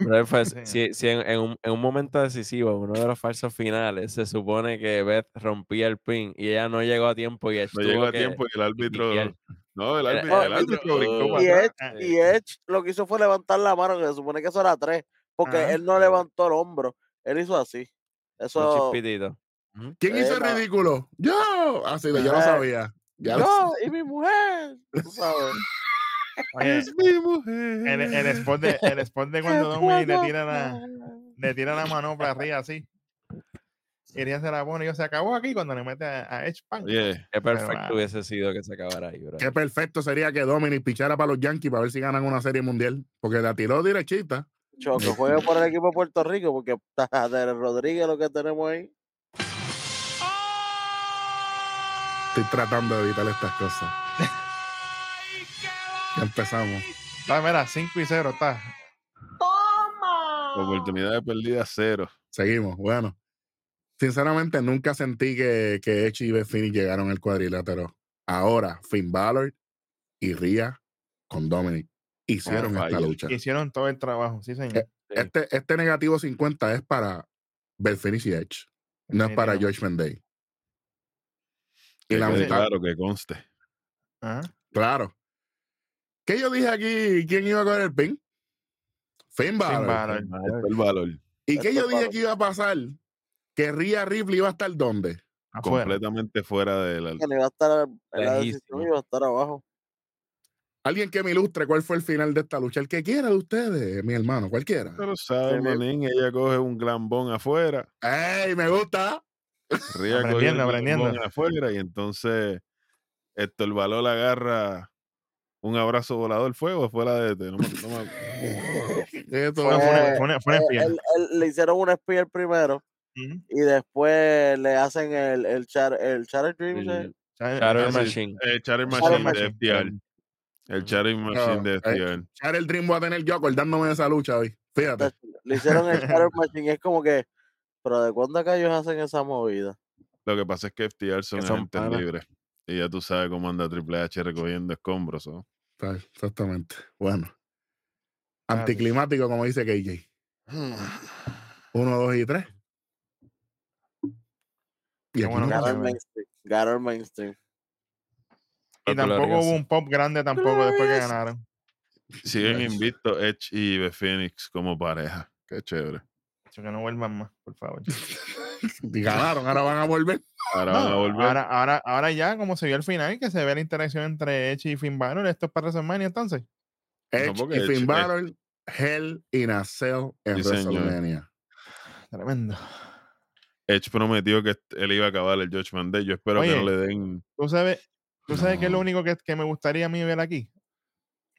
brother, pues, Sí. si, si en, en un, en un momento decisivo, uno de los falsos finales, se supone que Beth rompía el pin y ella no llegó a tiempo y No llegó a que- tiempo y el árbitro. y el- No, el árbitro, el y- árbitro brincó para Y. Edge, Ah, y Edge lo que hizo fue levantar la mano, que se supone que eso era tres. Porque Ajá. él no levantó el hombro. Él hizo así. Eso. chispitito. ¿Quién hizo el ridículo? Yo. Así de, yo lo Ah, sabía. Ya lo Yo y mi mujer. Tú sabes. Oye, Es mi mujer. el, el spot de, el spot de cuando Dominic le tira la, le tira la manopla arriba así. Ella se la pone y yo, se acabó aquí cuando le mete a, a Edge Pan. Oye, Qué perfecto ah. hubiese sido que se acabara ahí, bro. Qué perfecto sería que Dominic pichara para los Yankees para ver si ganan una serie mundial. Porque la tiró derechita. Choco, juegue por el equipo de Puerto Rico, porque de Rodríguez lo que tenemos ahí. Estoy tratando de evitar estas cosas. Ya empezamos. Ah, mira, 5 y 0 está. oportunidades perdidas cero. Seguimos. Bueno. Sinceramente, nunca sentí que, que Edge y Beth Phoenix llegaron al cuadrilátero. Ahora, Finn Balor y Ria con Dominic hicieron esta vaya. lucha. Hicieron todo el trabajo, sí, señor. Sí. Este, este negativo 50 es para Beth Phoenix y Edge. No es para Definitivo. Judgment Day. Y claro que conste. Ajá. Claro. ¿Qué yo dije aquí? ¿Quién iba a coger el pin? Finn Balor. Balor. Esto es el valor. ¿Y qué yo dije Balor. que iba a pasar? Que Rhea Ripley iba a estar ¿dónde? Afuera. Completamente fuera de la. Iba a estar en la decisión, iba a estar abajo. Alguien que me ilustre cuál fue el final de esta lucha. El que quiera de ustedes, mi hermano, cualquiera. Pero sabe, Sí, manín, ella coge un glambón afuera. ¡Ey, me gusta! Ría Aprendiendo, el aprendiendo. afuera y entonces esto el valor agarra un abrazo volador fuego fue la de este, no me- no me- Esto Fue, es- fue una- fue una- fue una espía. él- él- le hicieron un spear primero y después le hacen el, el, char, el Chatter Dream. El, Machine. Eh, el Chatter Machine, de FTL. El Chatter Machine de eh, FTL. Chatter Dream voy a tener yo acordándome de esa lucha hoy. Fíjate. Le hicieron el Chatter Machine es como que, pero ¿de cuándo acá ellos hacen esa movida? Lo que pasa es que FTL son, son gente libre. Y ya tú sabes cómo anda Triple H recogiendo escombros. Exactamente. Bueno. Anticlimático, como dice KJ. 1, 2 y 3. Qué bueno el mainstream. Ganó el mainstream. Y tampoco hubo un pop grande tampoco después que ganaron. Siguen invictos Edge y The Phoenix como pareja. Qué chévere. Que no vuelvan más, por favor. Ganaron, ahora van a volver. Ahora van a volver. ahora, ahora, ahora ya, como se vio al final, que se ve la interacción entre Edge y Finn Balor, esto es para WrestleMania entonces. Edge y Edge- Finn Edge- Balor, Hell in a Cell en Sí, señor. WrestleMania. Tremendo. Edge prometió que él iba a acabar el Judgment Day. Yo espero que no le den. ¿Tú sabes, ¿tú sabes qué es lo único que, que me gustaría a mí ver aquí?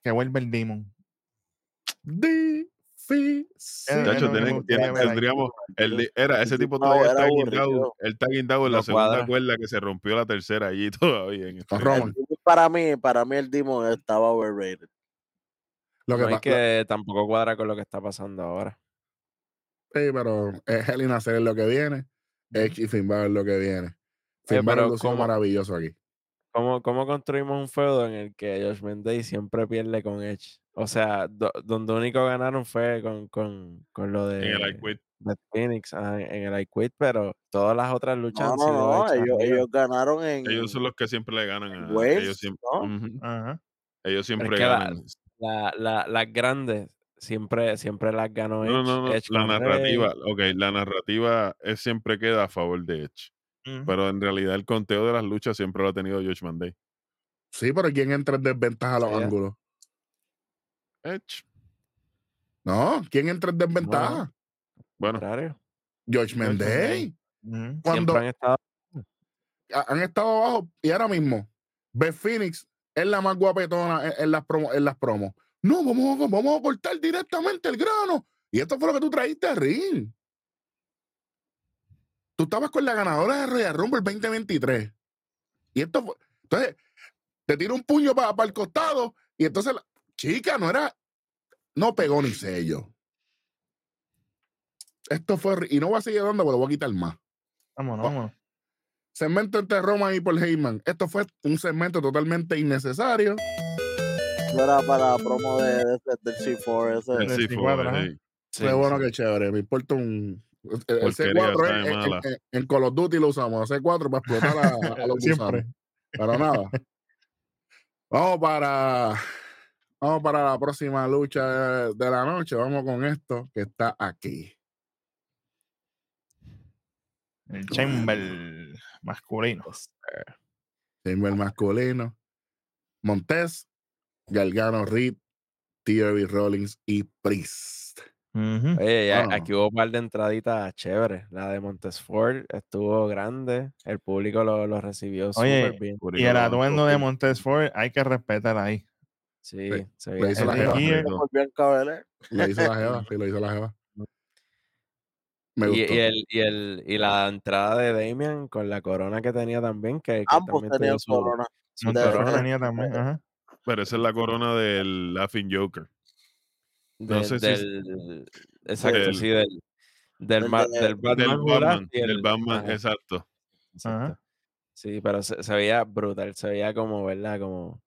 Que vuelva el Demon. Eh, Chacho, tienen- tienen- ver ahí. tendríamos. el era, ese tipo No, todavía está guindado. Él está guindado en la segunda cuadra. cuerda que se rompió la tercera allí todavía. En este-. Para mí, para mí el Demon estaba overrated. Lo que No, es que tampoco cuadra con lo que está pasando ahora. Sí, pero es Hell in a Cell es lo que viene. Edge y Finn Balor es lo que viene. Finn Balor ¿cómo- maravilloso aquí. ¿Cómo, ¿Cómo construimos un feudo en el que Josh Day siempre pierde con Edge? O sea, do- donde único ganaron fue con, con, con lo de, en el I Quit. de Phoenix ah, en el I Quit, pero todas las otras luchas No, han no, sido no. Ellos, ganaron en. Ellos son los que siempre le ganan a. Waves, ellos siempre, ¿no? Ujú. Ajá. ellos siempre que la- ganan. La- la- las grandes siempre, siempre las ganó Edge. No, no, no. Edge La con Rey. narrativa, ok, la narrativa es, siempre queda a favor de Edge. Pero en realidad el conteo de las luchas siempre lo ha tenido Judgment Day. Sí, pero ¿quién entra en desventaja a los Sí, ángulos? Edge. No, ¿quién entra en desventaja? Bueno. George. Ujú. Cuando han estado. ha- han estado abajo y ahora mismo, Beth Phoenix es la más guapetona en, en las, promo, en las promos. No, vamos, a- vamos a cortar directamente el grano. Y esto fue lo que tú traíste a ring. Tú estabas con la ganadora de Royal Rumble 2023. Y esto fue. Entonces, te tira un puño para el costado. Y entonces, la, chica, no era. No pegó ni sello. Esto fue. Y no voy a seguir dando lo voy a quitar más. Vámonos, vámonos. Segmento entre Roma y Paul Heyman. Esto fue un segmento totalmente innecesario. No era para promo de, de- del C4. Ese. el el C4, C4, ajá. hey. Sí, Qué bueno sí. que chévere. Me importa un. El, el Porquería, C4 sabe en, Call of Duty lo usamos. El C4 para explotar a, a los Siempre. gusanos. Pero nada. Vamos para. Vamos para la próxima lucha de la noche. Vamos con esto que está aquí. El Chamber masculino. Timber masculino. Montes, Galgano Reed, Thierry Rollins y Priest. Ujú. Oye, aquí hubo un par de entraditas chéveres. La de Montesfort estuvo grande. El público lo, lo recibió súper bien. Y el atuendo de Montesfort hay que respetar ahí. Sí, le- se le hizo jeva. Le hizo la jeva, sí, lo hizo la jeva. Me Y, gustó. y el, y, el, y la entrada de Damian con la corona que tenía también, que, que Ambos también tenían tuvo su- corona. su corona tenía también. Ajá. Pero esa es la corona del Laughing Joker. No del- sé si- del, exacto, del- sí, del, del, del ma- de- del Batman, Batman. y el- Del Batman, ajá, exacto. exacto. Sí, pero se, se veía brutal, se veía como, ¿verdad? Como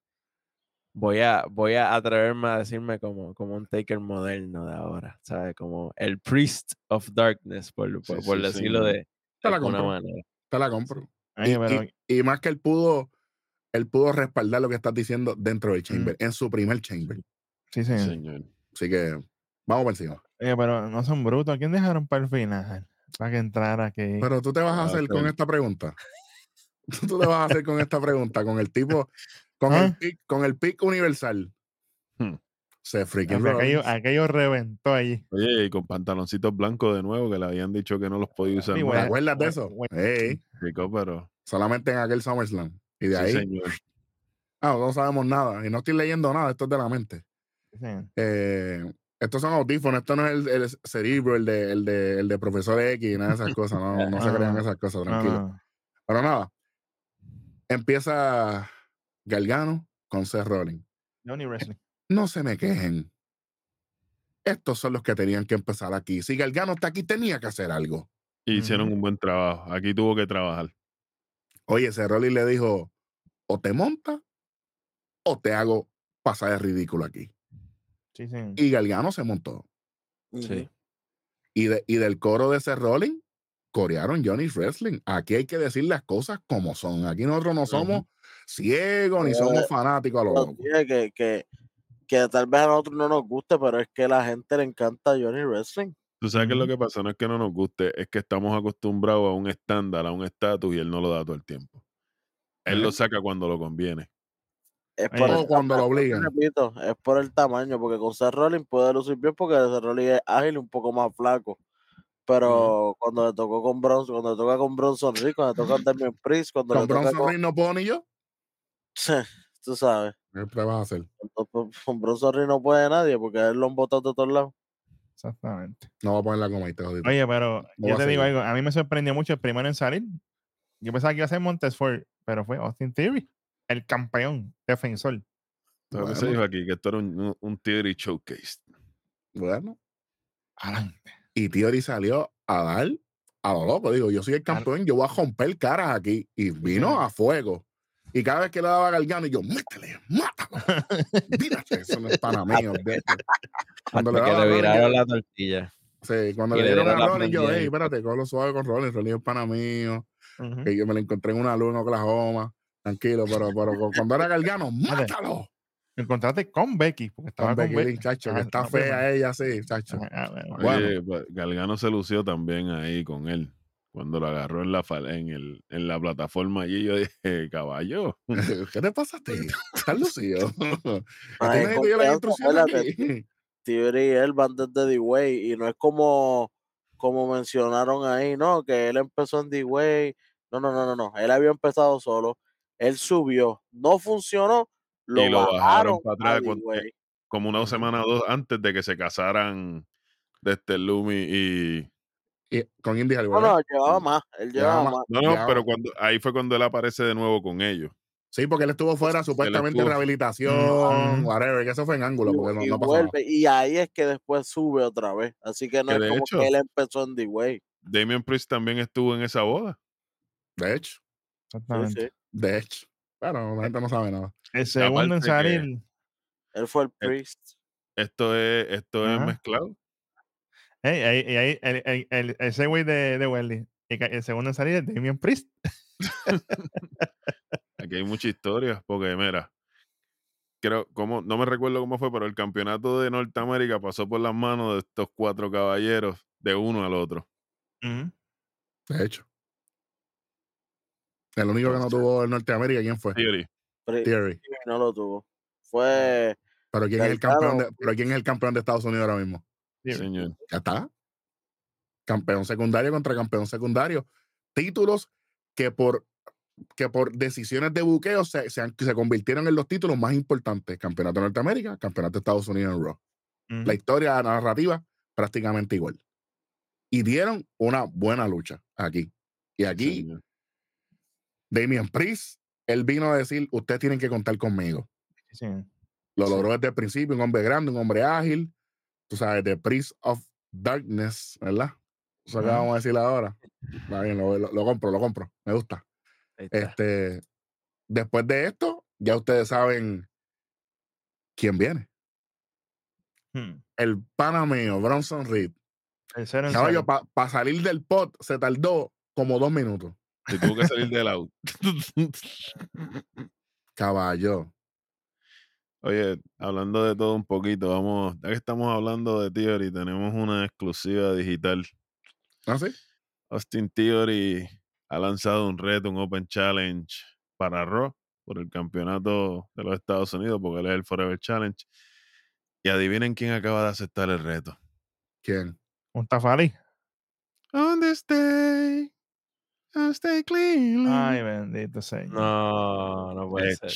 voy a, voy a atreverme a decirme como, como un Taker moderno de ahora, ¿sabes? Como el Priest of Darkness, por, por, Sí, por sí, decirlo señor. de, Te la alguna compro. manera. Te la compro. Y, y- y más que él pudo él pudo respaldar lo que estás diciendo dentro del chamber, en su primer chamber. Sí, Sí, señor. señor. Así que vamos por encima. Oye, pero no son brutos. ¿A quién dejaron para el final? Para que entrara aquí. Pero tú te vas a Ah, hacer con esta pregunta. Tú te vas a hacer con esta pregunta, con el tipo, con ¿Ah? el pick, con el pick universal. Hmm. Se freaking aquello, aquello reventó allí. Oye, y con pantaloncitos blancos de nuevo, que le habían dicho que no los podía usar. Sí. ¿Te acuerdas de eso? bueno. Ey, Rico, pero. solamente en aquel SummerSlam. Y de Sí, ahí, señor. ah, no sabemos nada. Y no estoy leyendo nada, esto es de la mente. Sí. Eh, estos son audífonos, esto no es el, el cerebro, el de, el, de, el de profesor X, nada de esas cosas. No, no se No, crean no. esas cosas, No, tranquilo. no. Pero nada, empieza Galgano con Seth Rollins. Johnny Wrestling. No se me quejen. Estos son los que tenían que empezar aquí. Si Galgano está aquí, tenía que hacer algo. Hicieron un buen trabajo. Aquí tuvo que trabajar. Oye, Rollins le dijo, o te monta o te hago pasar de ridículo aquí. Sí, señor. Y Galgano se montó. Sí. Y, de- y del coro de Seth Rollins, corearon Johnny Wrestling. Aquí hay que decir las cosas como son. Aquí nosotros no somos ciegos ni Eh, somos fanáticos a lo tío, que, que, que tal vez a nosotros no nos guste, pero es que a la gente le encanta Johnny Wrestling. Tú sabes que lo que pasa no es que no nos guste, es que estamos acostumbrados a un estándar, a un estatus y él no lo da todo el tiempo. Él lo saca cuando lo conviene. Es por O el cuando lo tamaño, obligan. repito, es por el tamaño, porque con Seth Rollins puede lucir bien porque Seth Rollins es ágil y un poco más flaco. Pero cuando le tocó con Bronson, cuando le toca con Bronson Reed, cuando le toca con Damien Priest, cuando Con le toca Bronson con, Reed no puedo ni yo. tú sabes, ¿Qué te vas a hacer? con- con Bronson Reed no puede nadie porque él lo han botado de todos lados. Exactamente. No voy a poner la coma y te jodí. Oye, pero No yo va te digo algo. A mí me sorprendió mucho el primero en salir. Yo pensaba que iba a ser Montesford, pero fue Austin Theory, el campeón defensor. Lo que se Bueno. dijo aquí, que esto era un, un- theory showcase. Bueno, Adelante. y Theory salió a dar a lo loco. Digo, yo soy el campeón, yo voy a romper caras aquí. Y vino a fuego. Y cada vez que le daba a Galgano, yo, métele, mátalo. Mírate, eso no es mío. vete". Cuando le daba le viraron la tortilla. Sí, cuando y le le dieron a la Rollins, yo, hey, espérate, con lo suave con Rollins, Rollins es pana Que yo me lo encontré en una luz en Oklahoma. Tranquilo, pero, pero cu- cuando era Galgano, mátalo. Encontraste con Becky, porque estaba Con con, Becky chacho, que está no, fea ella, sí, chacho. Bueno, Galgano se lució también ahí con él. Cuando lo agarró en la, fal- en el, en la plataforma allí, yo dije, caballo. ¿Qué te pasa a ti? ¿Estás lucido? ¿A ti Ay, aquí? Theory y él van desde D-Way y no es como, como mencionaron ahí, no, que él empezó en D-Way. No, no, no, no, no. Él había empezado solo. Él subió. No funcionó. Lo, Y lo bajaron bajaron para atrás cuando- D-Way. Como una semana o dos antes de que se casaran de este Lumi y. Y con Indy Harry, No, no, llevaba más. Él Llevaba llevaba más. más. No, no, pero cuando ahí fue cuando él aparece de nuevo con ellos. Sí, porque él estuvo fuera supuestamente en estuvo- rehabilitación, whatever, que eso fue en ángulo, y, porque no, y no pasó nada. Y ahí es que después sube otra vez. Así que no Que es como hecho- que él empezó en D-Way. Damien Priest también estuvo en esa boda. De hecho, exactamente. sí. de hecho. Pero la gente no sabe nada. El segundo en salir. Él fue el El- priest. Esto es, esto es mezclado. Ey, ahí, y ahí, el, el, el, el segue de, de Welly. El segundo en salir es Damien Priest. Aquí hay mucha historia, porque mira, creo, como, no me recuerdo cómo fue, pero el campeonato de Norteamérica pasó por las manos de estos cuatro caballeros de uno al otro. Ujú. De hecho. El único que no tuvo en Norteamérica, ¿quién fue? Theory. No lo tuvo. Fue Pero ¿quién es el campeón de, pero quién es el campeón de Estados Unidos ahora mismo? Señor. Ya está. Campeón secundario contra campeón secundario. Títulos que por, que por decisiones de buqueo se, se, han- se convirtieron en los títulos más importantes. Campeonato de Norteamérica, campeonato de Estados Unidos en Raw. Ujú. La historia la narrativa prácticamente igual. Y dieron una buena lucha aquí. Y aquí, señor. Damian Priest, él vino a decir, ustedes tienen que contar conmigo. Sí, sí. Lo Sí. logró desde el principio, un hombre grande, un hombre ágil. Tú sabes, The Priest of Darkness, ¿verdad? Eso que vamos a decir ahora. Está bien, lo, lo- lo compro, lo compro. Me gusta. Este, después de esto, ya ustedes saben quién viene. Hmm. El panameo, Bronson Reed. En para salir del pot se tardó como dos minutos. Y tuvo que salir del out. Caballo. Oye, hablando de todo un poquito, vamos, ya que estamos hablando de Theory, tenemos una exclusiva digital. ¿Ah, sí? Austin Theory ha lanzado un reto, un Open Challenge para Raw por el campeonato de los Estados Unidos, porque él es el Forever Challenge. Y adivinen quién acaba de aceptar el reto. ¿Quién? Un Tafari. On this day, I stay clean. Ay, bendito señor. No, no puede ser.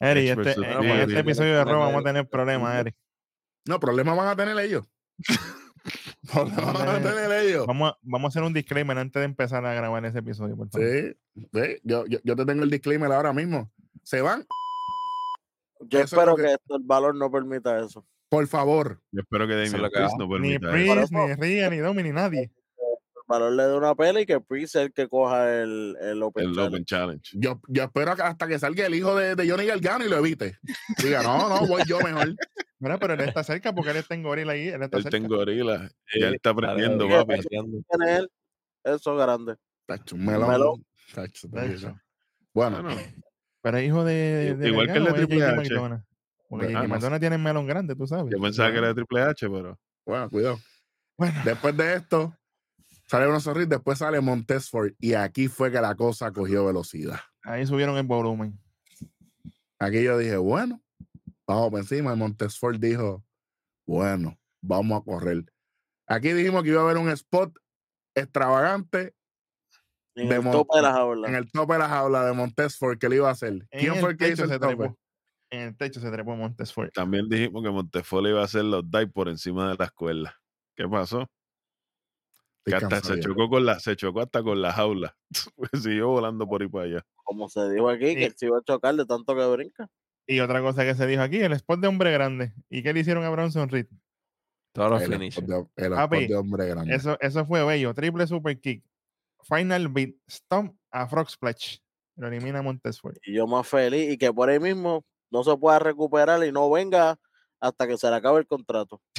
Eri, este, este episodio de Raw vamos a tener- tener problemas, Eri. No, problemas van a tener ellos. Vamos a, vamos a hacer un disclaimer antes de empezar a grabar ese episodio, por favor. Sí, sí. Yo, yo, yo te tengo el disclaimer ahora mismo. Se van, Yo Eso es espero que... que- esto, el valor no permita eso. por favor. Yo espero que es Damien Priest no Ni permita eso. Priest, ni Rhea, ni Domi, ni nadie. El valor le dé una pela y que Priest sea el que coja el, el Open El Challenge. Open Challenge. Yo, yo espero que hasta que salga el hijo de, de Johnny Gargano y lo evite. Diga, no, no, voy yo mejor. Mira, pero él está cerca porque él está en gorila ahí. Él está Él cerca. está en gorila. Sí, Ya él está aprendiendo, papi. él, eso es grande. Tacho, un melón. melón. Tacho, hecho. Bueno, Bueno, Pero hijo de. de Igual que el de Triple H. Porque Ah, McDonough tiene el melón grande, tú sabes. yo pensaba que era de Triple H, pero bueno, cuidado. Bueno, Después de esto, sale uno sonrisa, después sale Montesford. Y aquí fue que la cosa cogió velocidad. ahí subieron el volumen. Aquí yo dije, bueno, vamos por encima. Y Montesford dijo, bueno, vamos a correr. Aquí dijimos que iba a haber un spot extravagante En De el tope de las aulas. en el tope de la jaula de Montesford que le iba a hacer. En ¿Quién fue el que hizo el se tope? trepó. En el techo se trepó Montesford. también dijimos que Montefoli iba a hacer los dive por encima de la escuela. ¿Qué pasó? Que hasta se chocó con la, se chocó hasta con la jaula. Siguió volando por ahí para allá. Como se dijo aquí, Sí. que él se iba a chocar de tanto que brinca. Y otra cosa que se dijo aquí, el spot de hombre grande. ¿Y qué le hicieron a Bronson Reed? Todos los El finishes. de, el Papi, spot de hombre grande. Eso, eso fue bello. Triple super kick. Final beat. Stomp a Frog Splash. Lo elimina Montesford. Y yo más feliz y que por ahí mismo no se pueda recuperar y no venga hasta que se le acabe el contrato.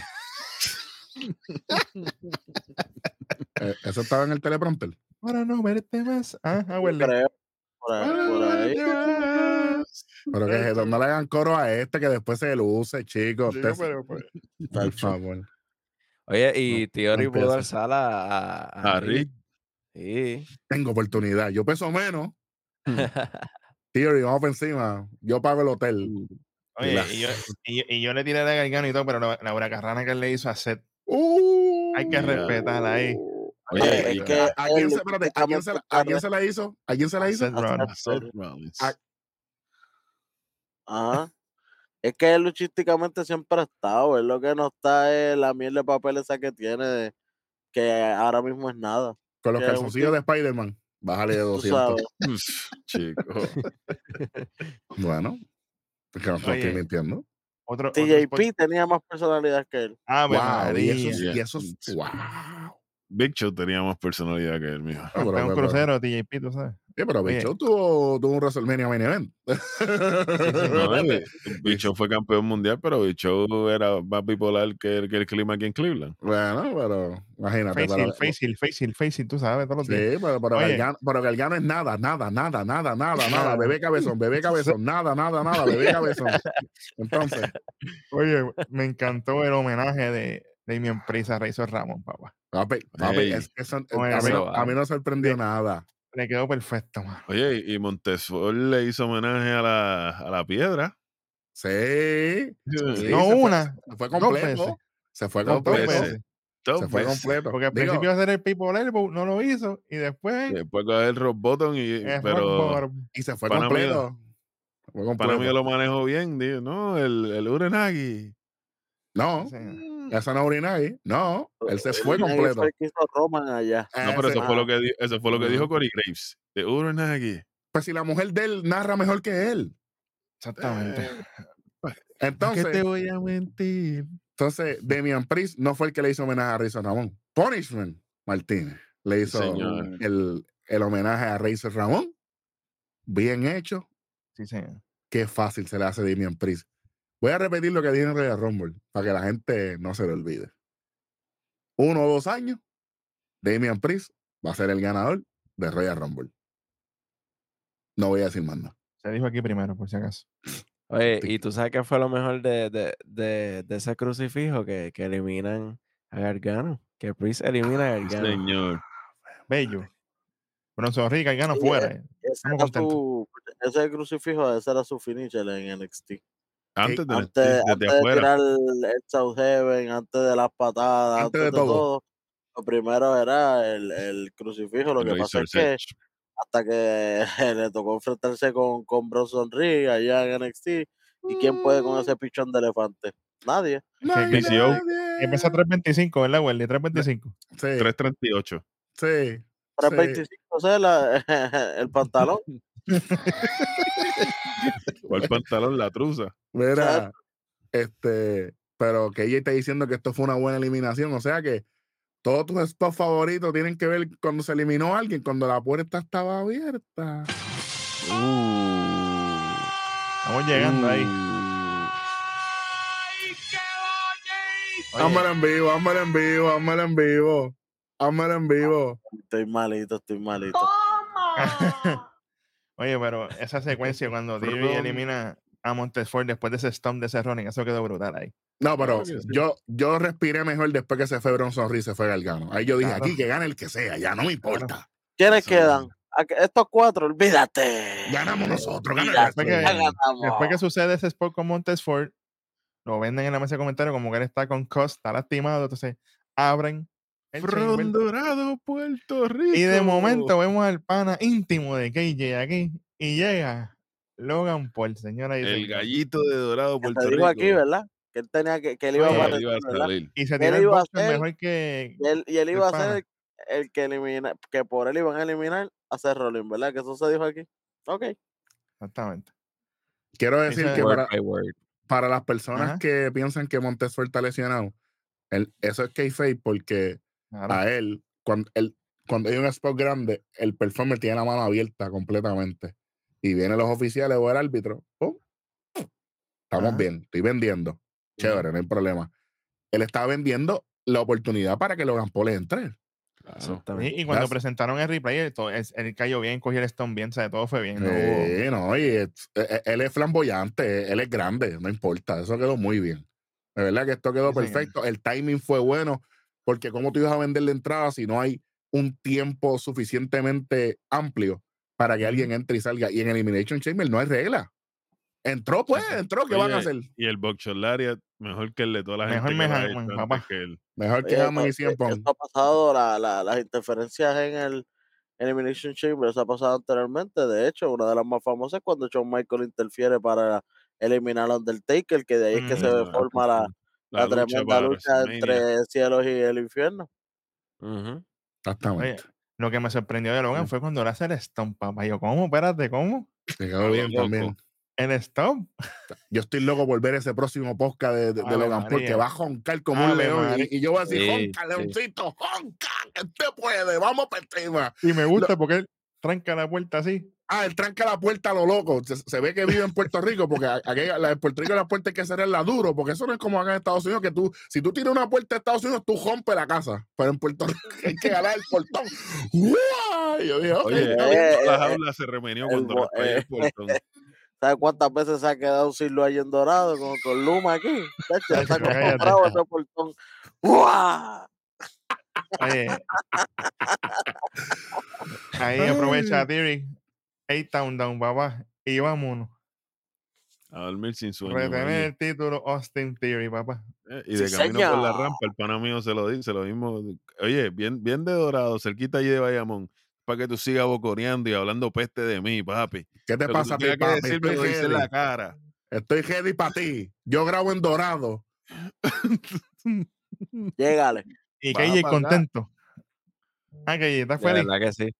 Eh, eso estaba en el teleprompter. Para no verte más. Ah, ah. Creo. Por ahí. por ahí. Pero que eso, no le hagan coro a este que después se luce, chicos. Pero, pues, por favor. Oye, y Theory pudo alzar a, a, A Reed. Sí. Tengo oportunidad. Yo peso menos. Theory, vamos por encima. Yo pago el hotel. Oye, Relax. y yo, y, yo- y yo le tiré de gargano y todo, pero la, la huracarrana que él le hizo a Seth. Uh, Hay que respetarla ahí. Oye, es ¿A, quién se, espérate, ¿a quién se la- a quién se la hizo? ¿A quién se la hizo? Seth Rollins. a Seth Rollins. Ajá. Es que él luchísticamente siempre ha estado. Es lo que no está es la miel de papel esa que tiene, de- que ahora mismo es nada. Con los calzoncillos de Spider-Man. Bájale de Tú 200. sabes. Chico. Bueno, es que no estoy mintiendo. Otro, otro TJP spot- tenía más personalidad que él. Ah, Wow, y esos, y wow. Big Show tenía más personalidad que él, mijo. Ah, pero- Fue un pero- crucero, TJP, tú sabes. Sí, pero Big Oye. Show tuvo, tuvo un WrestleMania main event. No, Big- Big Show fue campeón mundial, pero Big Show era más bipolar que el, que el clima aquí en Cleveland. bueno, pero imagínate. Heel, face heel, face heel, tú sabes, todos los días. Sí, pero, pero, Oye. Gargano, pero Gargano es nada, nada, nada, nada, nada, nada. Bebé cabezón, bebé cabezón, nada, nada, nada, bebé cabezón. Entonces, Oye, me encantó el homenaje de Damien Priest a Razor Ramón, papá. papi, papi, Ey. es que eso- Oye, a, mí, a mí no sorprendió nada. Le quedó perfecto, mano. Oye, y Montesfort le hizo homenaje a la, a la piedra. Sí. sí, no fue- una, Se fue dos completo. Se fue completo. Dos Se fue veces. completo. Porque al Digo, principio iba a ser el People Elbow, no lo hizo, y después Después coger el rock bottom, y, pero y se fue mío. completo. Fue para mí lo manejó bien. Digo, no, el, el Urenagi. No, eso no es Urinagi. No, él se fue completo. fue el que hizo Roman allá. No, pero eso fue lo que, eso fue lo que dijo. Corey Graves. De Urenagi. Pues si la mujer de él narra mejor que él. Exactamente. Eh, ¿Qué Entonces, te voy a mentir? entonces Damian Priest no fue el que le hizo homenaje a Razor Ramón. Punishment Martínez le hizo el, el homenaje a Razor Ramón. Bien hecho. Sí, señor. Qué fácil se le hace a Damian Priest. Voy a repetir lo que dije en Royal Rumble para que la gente no se lo olvide. Uno o dos años, Damian Priest va a ser el ganador de Royal Rumble. No voy a decir más nada. Se dijo aquí primero, por si acaso. Oye, Sí. ¿y tú sabes qué fue lo mejor de, de, de, de ese crucifijo? Que, que eliminan a Gargano. Que Priest elimina a Sí, Gargano. señor. Bello. Bronson Rica y gana Sí, fuera. Ese, Estamos contentos. su, ese crucifijo, ese era su finisher en NXT. Antes de Antes, desde antes de tirar el, el South Heaven, antes de las patadas, Antes antes, de de, todo. todo. lo primero era el, el crucifijo. Lo el que pasa es que hasta que le tocó enfrentarse con, con Bronson Reed allá en NXT. ¿Y quién puede con ese pichón de elefante? Nadie. Es Nadie, nadie. Empieza 3.25, ¿verdad, Welly? 3.25. Sí, 338. sí. 325 o la- el pantalón. ¿Cuál pantalón? La truza. Mira, este, pero que ella está diciendo que esto fue una buena eliminación, o sea que todos tus spots favoritos tienen que ver cuando se eliminó a alguien, cuando la puerta estaba abierta. Estamos llegando ahí. Oye, Hámelo en vivo, hámelo en vivo, hámelo en vivo, hámelo en vivo. Estoy malito, estoy malito. Oye, pero esa secuencia cuando Perdón. elimina a Montesford después de ese stomp de ese running, eso quedó brutal ahí. No, pero yo, yo respiré mejor después que se fue Bronson Reed, se fue Galgano. Ahí yo dije, Claro. aquí que gane el que sea, ya no me importa. ¿Quiénes Eso- quedan? ¿A qué- Estos cuatro, olvídate. Ganamos nosotros, gana el Ya, resto. Después que- ya ganamos. Después que sucede ese spot con Montesford, lo venden en la mesa de comentarios como que él está con Cost, está lastimado, entonces abren el chamber, Front Dorado, Puerto Rico. y de momento vemos al pana íntimo de KJ aquí y llega Logan Paul, señora y El gallito de Dorado, Puerto se Rico. dijo aquí, ¿verdad? Que él tenía que, que él iba Oye, iba a. Y se Él tira el iba a boxer ser- mejor que Y él, y él el iba a pana. ser el, el que elimina, que por él iban a eliminar a Seth Rollins, ¿verdad? Que eso se dijo aquí. Ok. exactamente. Quiero decir que word para, by word. para las personas Ajá. que piensan que Montesfort está lesionado, él- eso es kayfabe porque Claro. a él, cuando, él, cuando hay un spot grande, el performer tiene la mano abierta completamente. Y vienen los oficiales o el árbitro. ¡pum! Estamos Ajá. bien, estoy vendiendo. Chévere, no hay problema. Él estaba vendiendo la oportunidad para que Logan Paul entre. Claro. Y, y cuando Gracias. presentaron el replay, él, to- él- cayó bien, cogió el stone bien, o sea, todo fue bien. no Sí, no, y es- e- e- él es flamboyante, él es grande, no importa, eso quedó muy bien. De verdad que esto quedó Sí, señor. perfecto, el timing fue bueno, porque como tú ibas a vender la entrada si no hay un tiempo suficientemente amplio para que alguien entre y salga? Y en Elimination Chamber no hay regla. Entró, pues, entró, ¿qué van a Oye, hacer? Y el Buckshot Lariat, mejor que el de toda la Mejor gente que Man, antes papá. que él. Mejor que Oye, Hammond y Punk. Eso ha pasado, la, la- las interferencias en el Elimination Chamber, eso ha pasado anteriormente. De hecho, una de las más famosas es cuando Shawn Michael interfiere para eliminar a Undertaker, que de ahí es que se Mm, forma la, La, la lucha tremenda lucha entre cielos y el infierno. Ujú. Exactamente. Lo que me sorprendió de Logan fue cuando le hace el stomp, papá. Yo, ¿cómo? Espérate, ¿cómo? Se quedó lo bien también. El stomp. Yo estoy loco por ver ese próximo podcast de, de- de Logan Paul, que María. va a joncar como un león. y-. Y, yo voy a decir, Sí, jonca, sí. leoncito, jonca, que usted puede, vamos para encima. Y me gusta porque él tranca la puerta así. Ah, él tranca la puerta a lo loco. Se, se ve que vive en Puerto Rico, porque a- aquella- la de Puerto Rico la puerta hay que cerrarla duro, porque eso no es como acá en Estados Unidos, que tú, si tú tienes una puerta de Estados Unidos, tú rompes la casa. Pero en Puerto Rico hay que jalar el portón. Yo dije, Oye, eh, la eh, jaula se remenió el cuando el eh, portón. ¿Sabes cuántas veces se ha quedado sin luz ahí en Dorado con, con Luma aquí? Está a ese portón. ¡Uah! Oye. Ahí aprovecha a Theory. Eight Town Down, papá. Y vámonos. A dormir sin sueño. Retener el título Austin Theory, papá. Eh, Y Sí, de camino por la rampa, el pana mío se lo dice, lo mismo. Oye, bien, bien de dorado, cerquita allí de Bayamón, para que tú sigas bocoreando y hablando peste de mí, papi. ¿Qué te que pasa, mi que papi? decirme Estoy dice en la cara. Estoy ready para ti. Yo grabo en Dorado. Llégale. Y acá. contento. Ah, ¿estás De feliz? verdad que sí.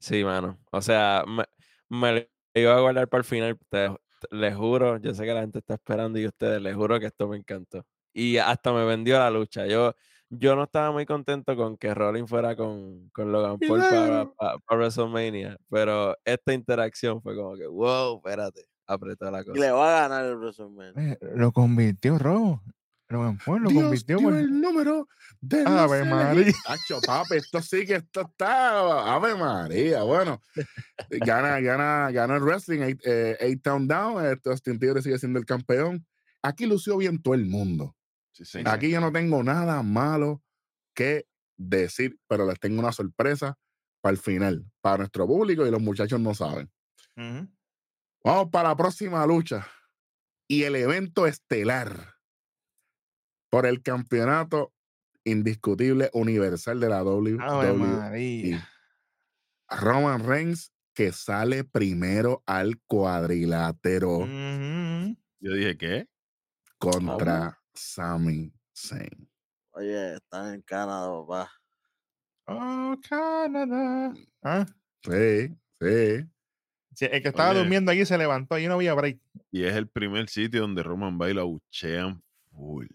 Sí, mano. O sea, me, me lo iba a guardar para el final. te- te- les juro, yo sé que la gente está esperando y ustedes, les juro que esto me encantó. Y hasta me vendió la lucha. Yo, yo no estaba muy contento con que Rollins fuera con, con Logan Paul para, para- para WrestleMania, pero esta interacción fue como que, wow, espérate, apretó la Y cosa. le va a ganar el WrestleMania. Eh, Lo convirtió rojo. Logan Paul lo Dios convirtió dio por- el número de Ave María. papi, esto sí que esto está. Ave María. Bueno, gana, gana, gana el wrestling, eight, eh, eight Town Down. Esto, Austin Theory sigue siendo el campeón. Aquí lució bien todo el mundo. Sí, sí. Aquí yo no tengo nada malo que decir, pero les tengo una sorpresa para el final, para nuestro público y los muchachos no saben. Vamos para la próxima lucha y el evento estelar por el campeonato indiscutible universal de la WWE. María. Roman Reigns que sale primero al cuadrilátero. Yo dije, ¿qué? contra Sami Zayn. Oye, están en Canadá, papá. Oh, Canadá. Ah, Sí, sí. sí, el que estaba Oye. durmiendo allí se levantó y no había break. Y es el primer sitio donde Roman va y lo abuchean full.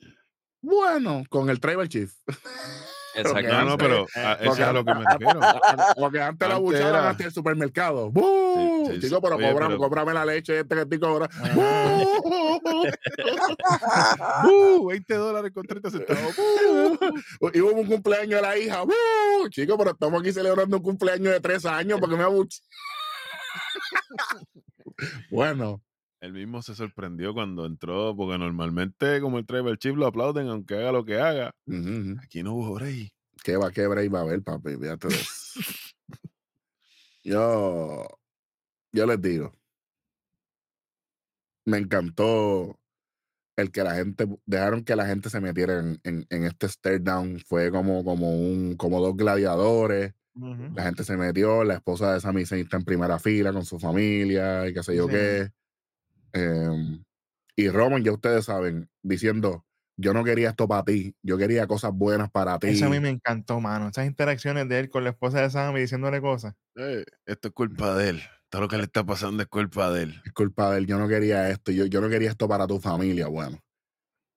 Bueno, con el Tribal Chief. Exacto. No, pero a- eso es a lo que me refiero. Porque antes la Antes buchaban era- hasta el supermercado. ¡Bú! Sí, sí, Chico, pero, Oye, cóbrame, pero- cóbrame la leche este que estoy cobrando. ¡Uh! 20 dólares con 30 centavos. Y hubo un cumpleaños de la hija. ¡Bú! Chico, pero estamos aquí celebrando un cumpleaños de tres años porque me abuche. bueno, Él mismo se sorprendió cuando entró, porque normalmente, como el Tribal Chief, lo aplauden aunque haga lo que haga. Aquí no hubo break. qué va, qué break va a haber, papi. Fíjate de eso. yo, yo les digo, me encantó el que la gente, dejaron que la gente se metiera en, en, en este stare down. Fue como, como, un, como dos gladiadores. La gente se metió, la esposa de Sami Zayn está en primera fila con su familia y qué sé yo Sí. qué. Em, y Roman, ya ustedes saben, diciendo, yo no quería esto para ti, yo quería cosas buenas para ti. Eso a mí me encantó, mano. Esas interacciones de él con la esposa de Sammy diciéndole cosas. Eh, esto es culpa de él. Todo lo que le está pasando es culpa de él. Es culpa de él, yo no quería esto, yo, yo no quería esto para tu familia, bueno.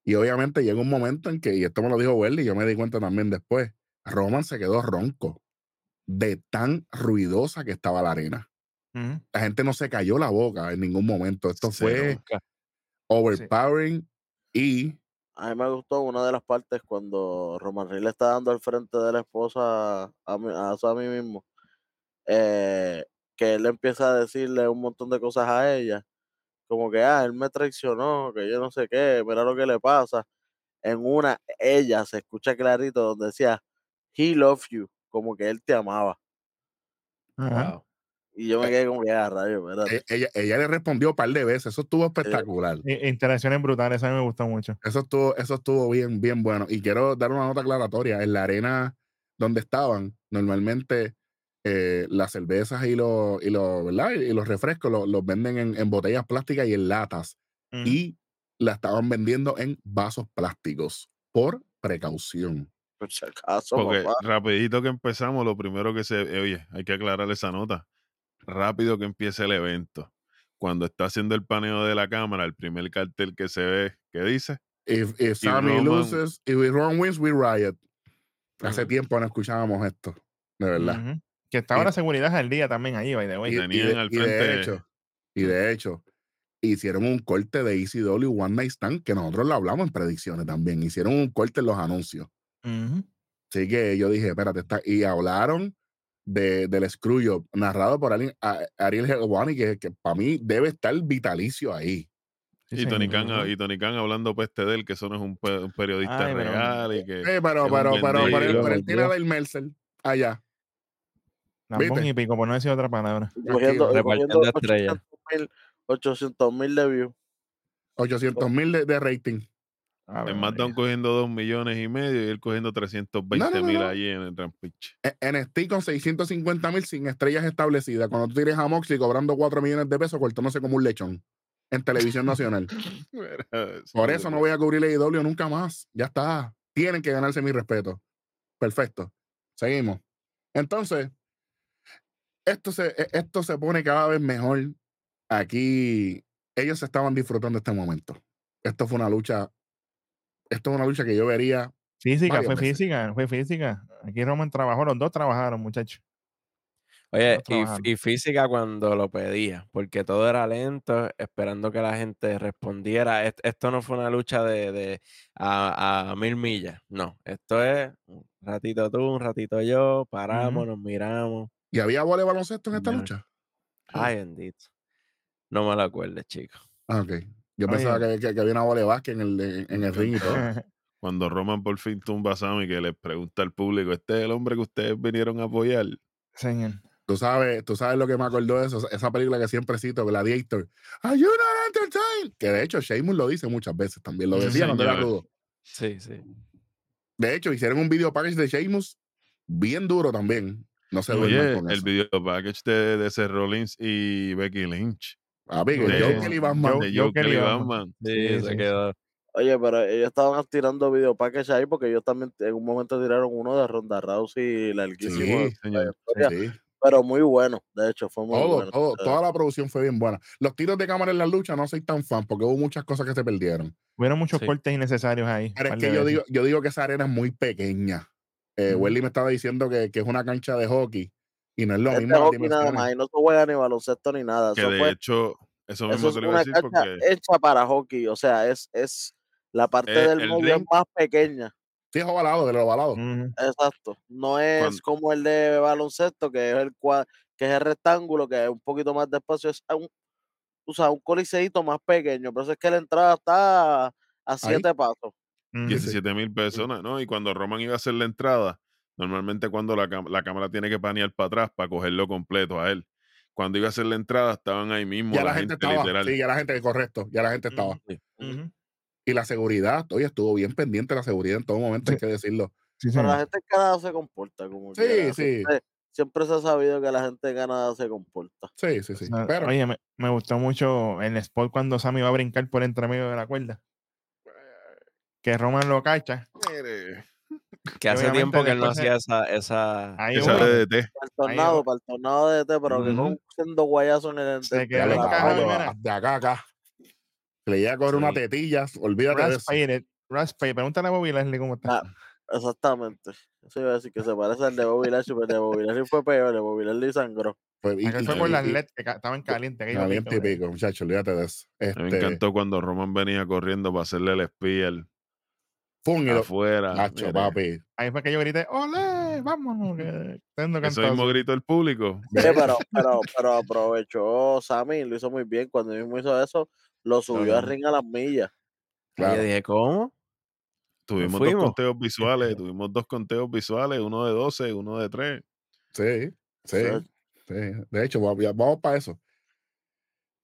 Y obviamente llega un momento en que, y esto me lo dijo Welly, y yo me di cuenta también después, Roman se quedó ronco de tan ruidosa que estaba la arena. La gente no se cayó la boca en ningún momento. Esto fue overpowering y A mí me gustó una de las partes cuando Roman Reigns le está dando al frente de la esposa a, mi- a Sammy mismo. eh, que él empieza a decirle un montón de cosas a ella. Como que, ah, él me traicionó, que yo no sé qué, mira lo que le pasa. En una, ella se escucha clarito donde decía, he loved you, como que él te amaba. Wow. Y yo me quedé como que, ah, rayo, espérate. e- ella, ella le respondió un par de veces. Eso estuvo espectacular. I- Interacciones brutales, a mí me gustó mucho. Eso estuvo, eso estuvo bien, bien bueno. Y quiero dar una nota aclaratoria. En la arena donde estaban, normalmente eh, las cervezas y los, y los, ¿verdad? Y los refrescos los, los venden en, en botellas plásticas y en latas. Y la estaban vendiendo en vasos plásticos por precaución. Por si acaso, Porque papá. rapidito que empezamos, lo primero que se... eh, Oye, hay que aclarar esa nota. Rápido que empiece el evento. Cuando está haciendo el paneo de la cámara, el primer cartel que se ve, ¿qué dice? If, if Sammy Roman- loses, if Ron wins, we riot. Hace tiempo no escuchábamos esto, de verdad. Que estaba Y- la seguridad al día también ahí, by the way. Y, y de, al y de frente- hecho, y de hecho, hicieron un corte de ECW One Night Stand, que nosotros lo hablamos en predicciones también. Hicieron un corte en los anuncios. Ujú. Así que yo dije, espérate, está, y hablaron de, del Screwjob, narrado por alguien- a- Ariel Helwani, que, que para mí debe estar vitalicio ahí. Sí, y, Tony. Khan, y Tony Khan hablando peste de él, que eso no es un, pe- un periodista Ay, pero- real y que... Eh, pero, pero, pero, pero, vendido. pero él tiene del Mercer allá. Lambón ¿Viste? y pico, por no decir otra palabra. Cogiendo, repartiendo estrellas. 800 mil de views. 800 mil de, de rating. Ave En María. cogiendo 2 millones y medio y él cogiendo 320 no, mil no. allí en el Rampage. E- NXT con 650 mil sin estrellas establecidas. Cuando tú tienes a Moxley cobrando 4 millones de pesos, cortándose como un lechón en televisión nacional. Por eso no voy a cubrir la IW nunca más. Ya está. Tienen que ganarse mi respeto. Perfecto. Seguimos. Entonces, esto se, e- esto se pone cada vez mejor. Aquí ellos estaban disfrutando este momento. Esto fue una lucha. Esto es una lucha que yo vería. Física, fue veces. física, fue física. Aquí Roman trabajó, los dos trabajaron, muchachos. Oye, y, física cuando lo pedía, porque todo era lento, esperando que la gente respondiera. Est- Esto no fue una lucha de, de a, a mil millas, no. Esto es un ratito tú, un ratito yo, paramos, nos miramos. ¿Y había bola de baloncesto en esta lucha? Ay, bendito. No me lo acuerdes, chico. Ah, ok. Yo Oye. pensaba que, que- que había una bola de básquet en el, en, en el ring y todo. Cuando Roman por fin tumba a Sammy, que le pregunta al público, ¿este es el hombre que ustedes vinieron a apoyar? Señor. Tú sabes, tú sabes lo que me acordó de eso, esa película que siempre cito, Gladiator. Are you not entertained? Que de hecho Sheamus lo dice muchas veces también, lo decía cuando era rudo. Sí, sí. De hecho, hicieron un video package de Sheamus bien duro también. No se Oye, con el eso. video package de, de Seth Rollins y Becky Lynch. Papi, que de- Joe Kelly Batman. De Kelly Kelly Batman. Sí, Sí, se sí. quedó. Oye, pero ellos estaban tirando video package ahí porque ellos también en un momento tiraron uno de Ronda Rousey larguísimo. Sí, señor. Sí, Pero muy bueno, de hecho, fue muy todo, bueno. todo, toda la producción fue bien buena. Los tiros de cámara en la lucha no soy tan fan porque hubo muchas cosas que se perdieron. Hubieron muchos Sí. cortes innecesarios ahí. Pero es que yo digo, yo digo que esa arena es muy pequeña. Eh. Welly me estaba diciendo que, que es una cancha de hockey y no es lo es de mismo. hockey nada más, y no se juega ni baloncesto ni nada. Que Eso, de fue, hecho, eso mismo eso es te lo a una decir cancha porque hecha para hockey, o sea, es, es la parte Eh, del el móvil es ring- más pequeña. Sí, es ovalado, de lo ovalado. Ujú. Exacto. No es como el de baloncesto, que es el cua- que es el rectángulo, que es un poquito más de espacio, es un, o sea, un coliseíto más pequeño. Por eso es que la entrada está a siete pasos. Ujú. 17 mil personas, ¿no? Y cuando Roman iba a hacer la entrada, normalmente cuando la, la cámara tiene que panear para atrás para cogerlo completo a él. Cuando iba a hacer la entrada, estaban ahí mismo Ya la, la gente gente, estaba. literal. Sí, ya la gente, correcto. Ya la gente estaba. Ujú. Y la seguridad, oye, estuvo bien pendiente la seguridad en todo momento, hay que decirlo. Sí, Pero la gente en Canadá se comporta como Sí, sí. Siempre, siempre se ha sabido que la gente en Canadá se comporta. Sí, sí, sí. Pero Oye, me, me gustó mucho el spot cuando Sammy va a brincar por entre medio de la cuerda. Que Roman lo cacha. Mire, Que hace tiempo que él no hacía esa, esa, Ahí. Para el tornado, para el tornado de té, pero que con siendo guayazo en el Se quedó de acá a acá. Le llega a coger una tetilla, olvídate de eso. Raspated. Pregúntale a Bobby Leslie cómo está. Ah, Exactamente. Eso iba a decir que se parece al de Bobby Lashley, pero el de Bobby Lashley fue peor, el de Bobby Lashley sangró. Pues, y- y- fue por las LED que estaban calientes. Caliente y pico, muchachos, olvídate de eso. Mí Este, me encantó cuando Roman venía corriendo para hacerle el spear pum, y lo- afuera. Nacho, papi. Ahí fue que yo grité, ¡Ole! ¡Vámonos! Que tengo Eso mismo gritó el público. Sí, pero, pero, pero aprovechó Sammy, lo hizo muy bien. Cuando mismo hizo eso, lo subió al no. ring a las millas. Y yo dije, ¿cómo? Tuvimos dos conteos visuales, tuvimos dos conteos visuales, uno de 12, uno de 3. Sí, sí, sea, sí. De hecho, va- ya- vamos para eso.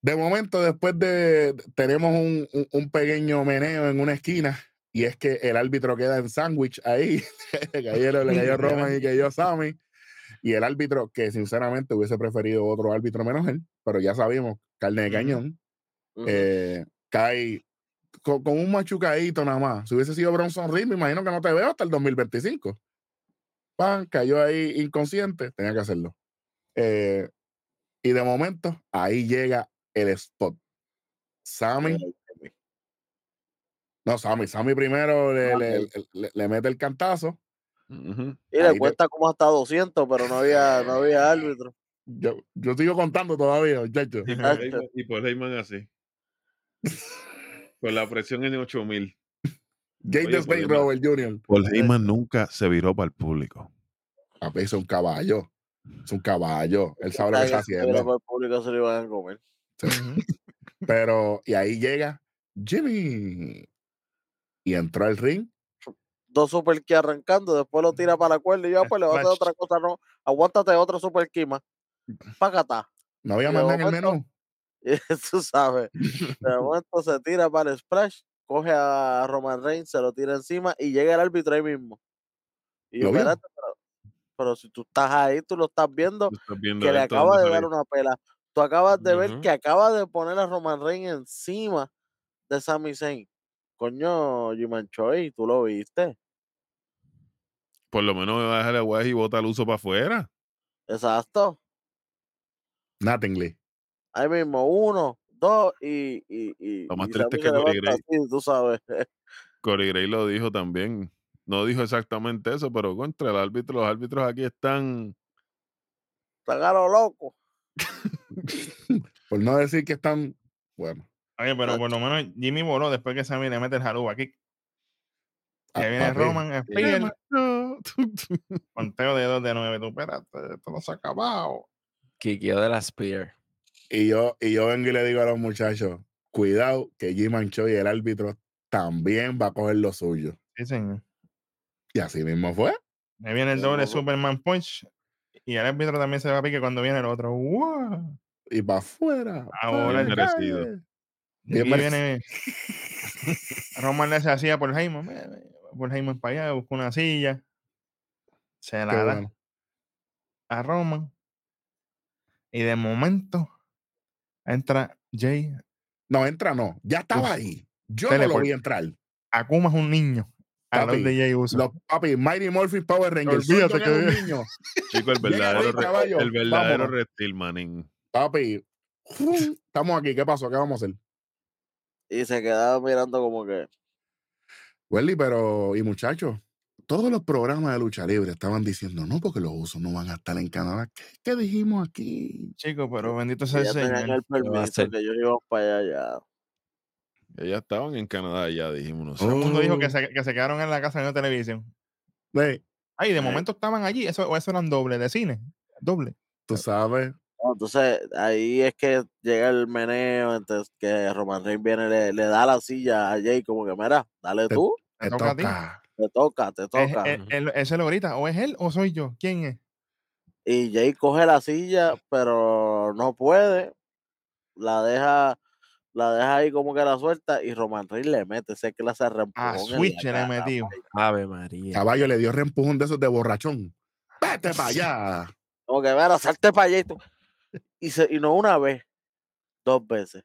De momento, después de. Tenemos un, un- un pequeño meneo en una esquina. Y es que el árbitro queda en sándwich ahí. le cayó, le cayó Roman y cayó Sammy. Y el árbitro, que sinceramente hubiese preferido otro árbitro menos él, pero ya sabemos, carne de cañón, Ujú. eh, cae con, con un machucadito nada más. Si hubiese sido Bronson Reed, me imagino que no te veo hasta el 2025. Pan, cayó ahí inconsciente, tenía que hacerlo. Eh, y de momento, ahí llega el spot. Sammy, no, Sammy, Sammy primero le, le- le- le mete el cantazo. Y Ahí le te- cuesta como hasta 200, pero no había, no había árbitro. Yo, yo sigo contando todavía, muchachos. Y por Heyman- y por Heyman así. Con la presión en 8000. Jake Oye, the Snake porque no- Robert Jr. Paul Heyman nunca se viró para el público. Papi, es un caballo. Es un caballo. Él sabe lo que está haciendo. por el público se lo iban a comer. Pero, y ahí llega Jimmy. Y entró al ring. Dos super key arrancando, después lo tira para la cuerda y yo, pues le voy a hacer otra cosa, no. Aguántate otro super key más. Págata. No había más en el menú. Tú sabes. De momento se tira para el splash, coge a Roman Reigns, se lo tira encima y llega el árbitro ahí mismo. Y espérate, pero, pero si tú estás ahí, tú lo estás viendo, Tú estás viendo que le acaba ¿dónde de dar una pela. Tú acabas de ver que acaba de poner a Roman Reigns encima de Sami Zayn. Coño, Jiman Choi, tú lo viste. Por lo menos va a dejar la guay y bota el uso para afuera. Exacto. Nothingly. Ahí mismo, uno, dos y. y, y Lo más y triste es que Corey Gray- así, tú sabes. Corey Gray lo dijo también. No dijo exactamente eso, pero contra el árbitro, los árbitros aquí están Están a lo loco. Por no decir que están, bueno, Oye, pero por lo menos Jimmy voló después que Sammy le mete el jaluba aquí. ah, Que viene papi, Roman, Spear, conteo de 2 de 9. Tú, espérate, esto no se ha acabado. Kikio de la Spear. Y yo, y yo vengo y le digo a los muchachos, cuidado que Jim Choi, el árbitro, también va a coger lo suyo. Sí, señor. Y así mismo fue. Ahí viene el doble Superman Punch. Y el árbitro también se va a pique cuando viene el otro. ¡Wow! Y para afuera. Ahora el Bien viene. Roman le hace así a Paul Heyman. Paul Heyman para allá, busca una silla. Se la Qué da bueno. a Roman. Y de momento entra Jay. No, entra no. Ya estaba Uf. ahí. Yo no lo Teleport. vi entrar. Akuma es un niño. Papi, de Jay Uso. Los papi, Mighty Morphin Power Rangers. Olvídate que es un niño. Chico, el verdadero, re- el verdadero reptil, manín. Papi, estamos aquí. ¿Qué pasó? ¿Qué vamos a hacer? Y se quedaba mirando como que. Welly, pero, y muchachos, todos los programas de lucha libre estaban diciendo, no, porque los usos no van a estar en Canadá. ¿Qué, qué dijimos aquí? Chicos, pero bendito sea el ya tenían Señor. el permiso, que ellos iban para allá ya. Ellas estaban en Canadá ya, dijimos Todo nosotros. el mundo dijo que se, que se quedaron en la casa viendo televisión. Ve, Ay, de momento estaban allí. Eso, o eso eran doble de cine. Doble. tú sabes, No, entonces ahí es que llega el meneo, entonces que Roman Reigns viene, le, le da la silla a Jay como que, mira, dale Te- tú, Te te toca a ti. toca. te toca, te Es, toca. es- él- ese lo grita. O es él o soy yo. ¿Quién es? Y Jay coge la silla, pero no puede, la deja, la deja ahí como que la suelta y Roman Reigns le mete ese clase de A reempujón en la Switch le metido. Ave María. Caballo le dio reempujón de esos de borrachón. Vete para allá. Como que, mira, salte para allá y tú. Y, se, y no una vez, dos veces.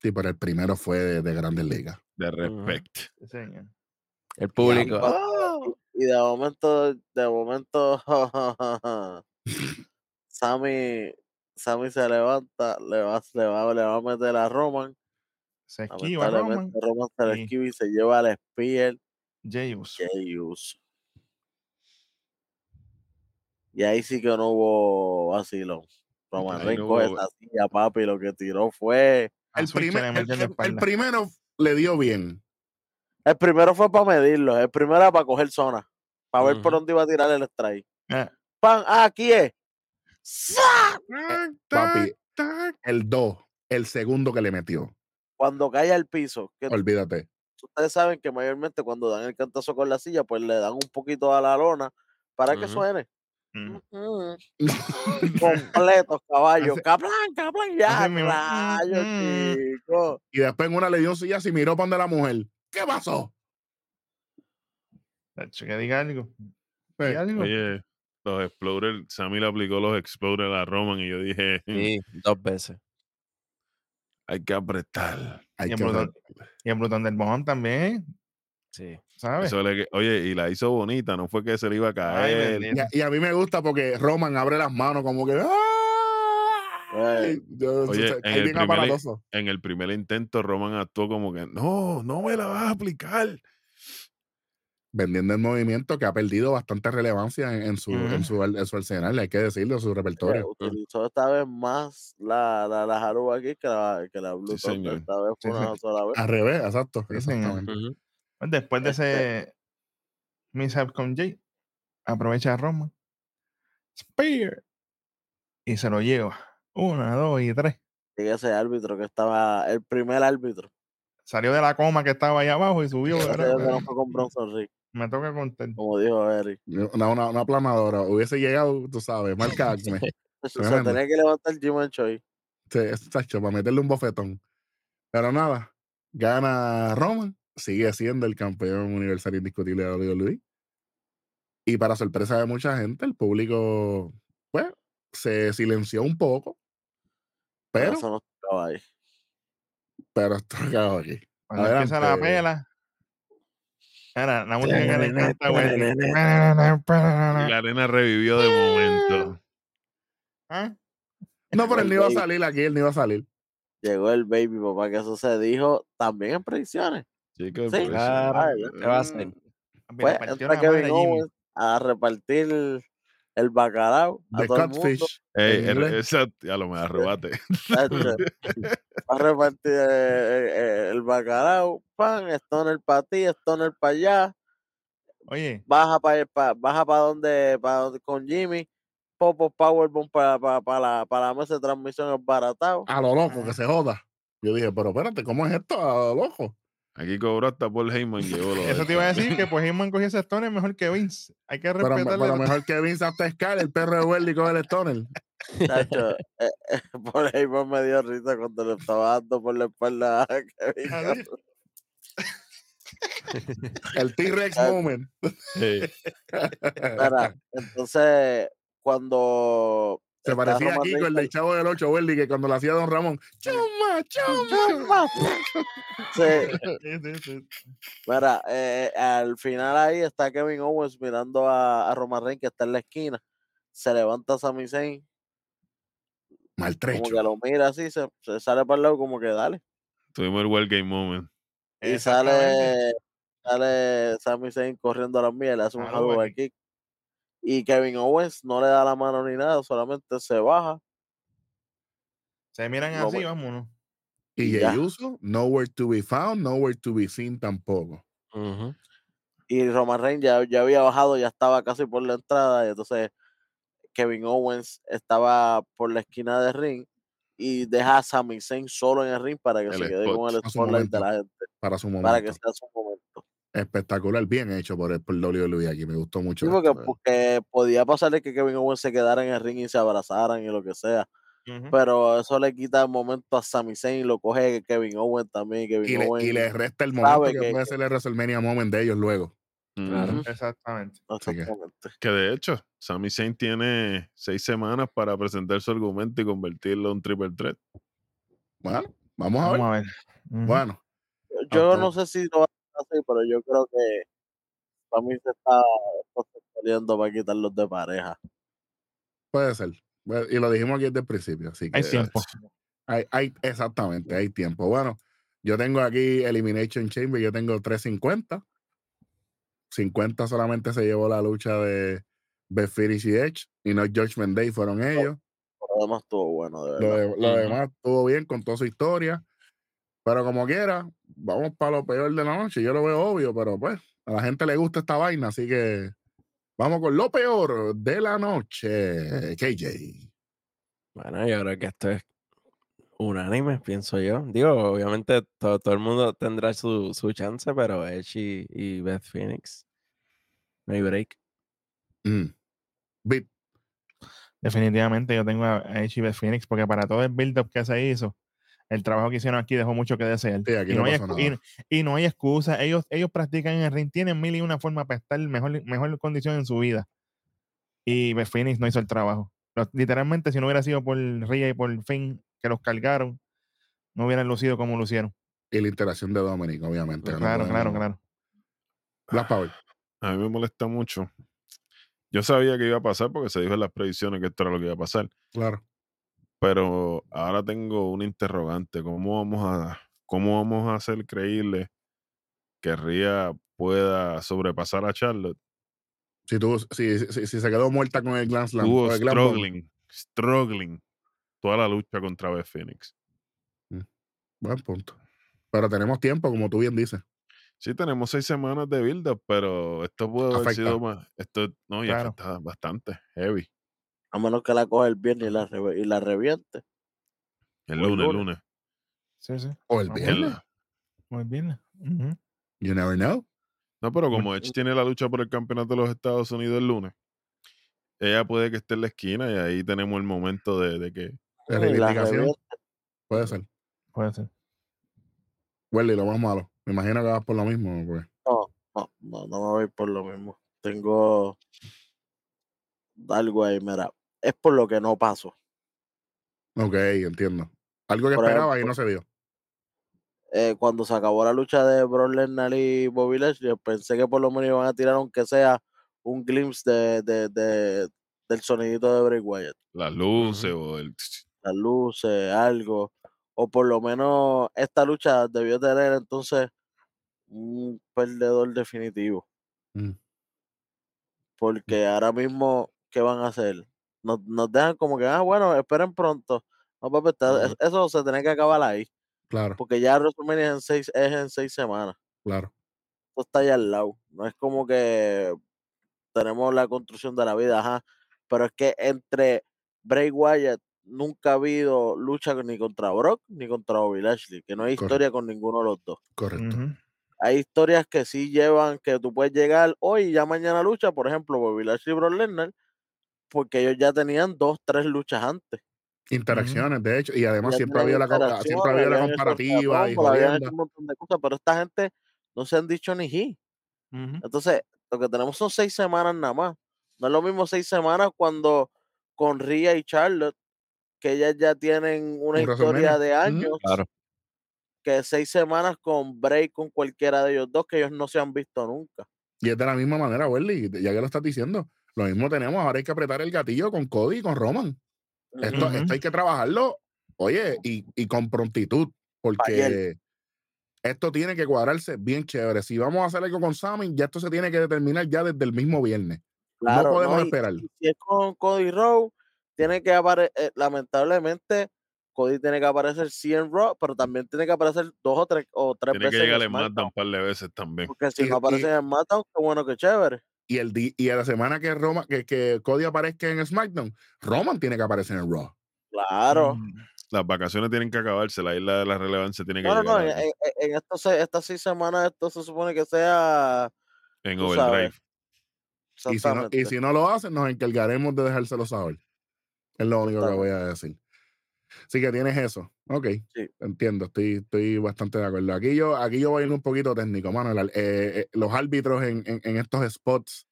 Sí, pero el primero fue de, de Grandes Ligas. De respect. Sí. El público. Diablo. Y de momento, de momento, Sammy, Sammy se levanta, le va, le va, le va a meter a Roman. Se esquiva Roman. Roman se le esquiva y se lleva al Spear Jay Uso. Y ahí sí que no hubo vacilón. Roman Reigns coge esa silla, papi, lo que tiró fue. El, primer- primero le dio bien. El primero fue para medirlo, el primero era para coger zona, para ver por dónde iba a tirar el strike. Ah, ¡Pam! ¡Ah, aquí es! ¡Sa! Papi, el 2, el segundo que le metió. Cuando cae al piso, que Olvídate. ustedes saben que mayormente cuando dan el cantazo con la silla, pues le dan un poquito a la lona para que suene. Mm. Completos, caballo. Hace- Caplan, caplan, ya, Mm, mm. chico. Y después en una le dio un sillazo y miró para donde la mujer. ¿Qué pasó? Que diga algo. Diga algo. Oye, los Exploders, Sammy le aplicó los Exploders a Roman y yo dije, "Mm, Sí, dos veces. hay que apretar. Hay Y en que Brutal- ver. Y el Brutón del Mojón también, Sí. ¿Sabes? Eso le oye, y la hizo bonita, no fue que se le iba a Ay, caer. bendito. Y a, y a mí me gusta porque Roman abre las manos como que. ¡ay! Oye, en el primer- en el primer intento, Roman actuó como que, no, no me la vas a aplicar. Vendiendo el movimiento que ha perdido bastante relevancia en, en su, en, Ujú. su, en su arsenal, hay que decirlo, su repertorio. Utilizó esta vez más la, la, la aquí que la, que la Bluetooth. señor. esta vez fue Sí, una sola vez. Al revés, exacto. Sí, exactamente. Ujú. Pues Después de ese mishap con Jay, aprovecha a Roma. Spear. Y se lo lleva. Una, dos y tres. Llega ese árbitro que estaba, el primer árbitro. Salió de la coma que estaba ahí abajo y subió. Me toca contar. como dijo Eric. Una, una, una aplanadora. Hubiese llegado, tú sabes, marca Acme. Se Tremendo. tenía que levantar Jim Choi. Sí, exacto, para meterle un bofetón. Pero nada, gana Roman, sigue siendo el campeón universal indiscutible de WWE. Y para sorpresa de mucha gente, el público, pues, se silenció un poco. Pero, Eso no estaba ahí. pero aquí. Cuando empieza la Adelante. pela. Era la música que le encanta, güey. Y la arena revivió de momento. ¿Ah? No, pero él no iba a salir aquí, él no iba a salir. Llegó el baby, papá, que eso se dijo también en predicciones. Sí. Claro, ¿qué va a hacer? Mira, Pues entra Kevin. Owens a repartir el bacalao a The todo el mundo. Ey, el- esa, ya lo me Va a repartir eh, eh, el bacalao, pan, stoner para ti, stoner para allá, Oye, baja para baja para donde, para donde con Jimmy, Popo Powerbomb para para para la, para la mesa de transmisión es baratado. A lo loco, que se joda. Yo dije, pero espérate, ¿cómo es esto? A lo loco. Aquí cobró hasta Paul Heyman llevó lo eso te iba a decir que pues Heyman cogió ese Stoner mejor que Vince. Hay que Pero, respetarle. pero la- mejor que Vince hasta Scar, el perro de Welly con el stoner. Tacho, eh, eh, por ahí me dio risa cuando le estaba dando por la espalda a Kevin Owens. El T-Rex Ah. moment. Mira, entonces cuando Se está parecía a Roman Kiko, el del Chavo del 8, Welly, que cuando lo hacía Don Ramón. ¡Chuma, chuma! Sí, Sí, mira, eh, al final ahí está Kevin Owens mirando a, a Roman Reigns que está en la esquina. Se levanta Sami Zayn, como Maltrecho. que lo mira así, se, se sale para el lado como que dale. tuvimos el World Game Moment. Y sale, sale Sami Zayn corriendo a la mía, le hace un Hadouken aquí. kick. Y Kevin Owens no le da la mano ni nada, solamente se baja. Se miran No, así, vámonos. Y ya. Jey Uso, nowhere to be found, nowhere to be seen tampoco. Y Roman Reigns ya, ya había bajado, ya estaba casi por la entrada. Y entonces Kevin Owens estaba por la esquina del ring y deja a Sami Zayn solo en el ring para que El se quede con el spotlight de la gente, Para su momento. para que sea su momento. Espectacular, bien hecho por el por WWE aquí. Me gustó mucho. Sí, porque, esto, eh. porque podía pasarle que Kevin Owens se quedara en el ring y se abrazaran y lo que sea. Pero eso le quita el momento a Sami Zayn y lo coge Kevin Owens también. Kevin y, le, Owens, y le resta el momento que, que- puede ser el WrestleMania moment de ellos luego. Claro. Exactamente. Que- exactamente. Que de hecho, Sami Zayn tiene seis semanas para presentar su argumento y convertirlo en un triple threat. Bueno, vamos a ver. A. Bueno, Yo no sé si lo va a hacer, pero yo creo que Sami se está, saliendo para quitarlos de pareja. puede ser. Bueno, Y lo dijimos aquí desde el principio. Así que Hay tiempo. Hay, hay- exactamente, hay tiempo. Bueno, yo tengo aquí Elimination Chamber, yo tengo 350. 50 solamente se llevó la lucha de Beth Phoenix y Edge, y no Judgment Day, fueron ellos. Lo demás estuvo bueno, de Lo, de- lo demás estuvo bien con toda su historia. Pero como quiera, vamos para lo peor de la noche. Yo lo veo obvio, pero pues a la gente le gusta esta vaina, así que vamos con lo peor de la noche. KJ. Bueno, yo creo que esto es unánime, pienso yo. Digo, obviamente todo, todo el mundo tendrá su, su chance, pero Edge y, y Beth Phoenix, no hay break. Mm. Definitivamente yo tengo a a Edge y Beth Phoenix porque para todo el build-up que se hizo, el trabajo que hicieron aquí dejó mucho que desear. Sí, aquí y, no no hay pasó excu- y- nada. y no hay excusa. Ellos, ellos practican en el ring, tienen mil y una forma para estar en mejor, mejor condición en su vida. Y Beth Phoenix no hizo el trabajo. Los- literalmente, si no hubiera sido por Rhea y por Finn que los cargaron, no hubieran lucido como lucieron. Y la interacción de Dominic, obviamente. no Claro, claro, claro. Black Power. A mí me molesta mucho. Yo sabía que iba a pasar porque se dijo en las predicciones que esto era lo que iba a pasar. Claro. Pero ahora tengo un interrogante. ¿Cómo vamos a, cómo vamos a hacer creíble que Ria pueda sobrepasar a Charlotte? Si, tú, si, si, si se quedó muerta con el Grand Slam. Estuvo o el Grand Ball. struggling, struggling toda la lucha contra Beth Phoenix. Buen punto. Pero tenemos tiempo, como tú bien dices. Sí, tenemos seis semanas de build-up, pero esto puede haber sido más. Esto, no, y Claro. bastante. Heavy. A menos que la coge el viernes y la, y la reviente. El O el lunes, el lunes. Sí, sí. O el viernes. Muy bien. Ujú. You never know. No, pero como. Edge tiene la lucha por el campeonato de los Estados Unidos el lunes, ella puede que esté en la esquina y ahí tenemos el momento de, de que la reivindicación. Puede ser. Puede ser. Welly, lo más malo. Me imagino que vas por lo mismo. Pues. No, no, no, no me voy por lo mismo. Tengo algo ahí, mira. Es por lo que no pasó. Ok, entiendo. Algo que Por esperaba y no se dio. eh, cuando se acabó la lucha de Brock Lesnar y Bobby Lashley, pensé que por lo menos iban a tirar aunque sea un glimpse de, de, de- del sonidito de Bray Wyatt. las luces o el. Las luces, algo. O por lo menos esta lucha debió tener entonces un perdedor definitivo. Mm. Porque ahora mismo ¿qué van a hacer? Nos, nos dejan como que, ah, bueno, esperen pronto. No, papi, está- eso se tiene que acabar ahí. Claro, Porque ya WrestleMania es en seis, es en seis semanas. claro. Esto está allá al lado. No es como que tenemos la construcción de la vida, ajá. Pero es que entre Bray Wyatt nunca ha habido lucha ni contra Brock ni contra Bobby Lashley, que no hay Correcto. historia con ninguno de los dos. Correcto. Hay historias que sí llevan, que tú puedes llegar hoy y ya mañana lucha, por ejemplo, Bobby Lashley y Brock Lesnar, porque ellos ya tenían dos, tres luchas antes. Interacciones, de hecho, y además Ya siempre había la, siempre había la hecho comparativa y Rumble, habían hecho jodienda. un montón de cosas, pero esta gente no se han dicho ni. Ujú. Entonces, lo que tenemos son seis semanas nada más. No es lo mismo seis semanas cuando con Ria y Charlotte, que ellas ya tienen una Un historia de años, Claro. que seis semanas con Bray, con cualquiera de ellos dos, que ellos no se han visto nunca. Y es de la misma manera, Welly, ya que lo estás diciendo. Lo mismo tenemos, ahora hay que apretar el gatillo con Cody y con Roman. Esto, hay que trabajarlo, oye, y, y con prontitud, porque esto tiene que cuadrarse bien chévere. Si vamos a hacer algo con Sammy, ya esto se tiene que determinar ya desde el mismo viernes. Claro, no podemos y- esperar. y si es con Cody Rowe, tiene que aparecer, lamentablemente, Cody tiene que aparecer sí en Raw, pero también tiene que aparecer dos o tres, o tres Tiene que veces llegar en SmackDown un par de veces también. porque si Y- no aparece y- en SmackDown, qué bueno que chévere. Y, el y a la semana que, Roma, que, que Cody aparezca en SmackDown, Roman tiene que aparecer en Raw. Claro. Mm. Las vacaciones tienen que acabarse, la isla de la relevancia tiene que No, no, llegar no, en, en- estas seis semanas esto se supone que sea en Overdrive. Y si, no, y si no lo hacen, nos encargaremos de dejárselo saber. Es lo único que voy a decir. Así que tienes eso. Ok. Sí. Entiendo, estoy, estoy bastante de acuerdo. Aquí yo, aquí yo voy a ir un poquito técnico, mano. eh, eh, los árbitros en, en- en estos spots,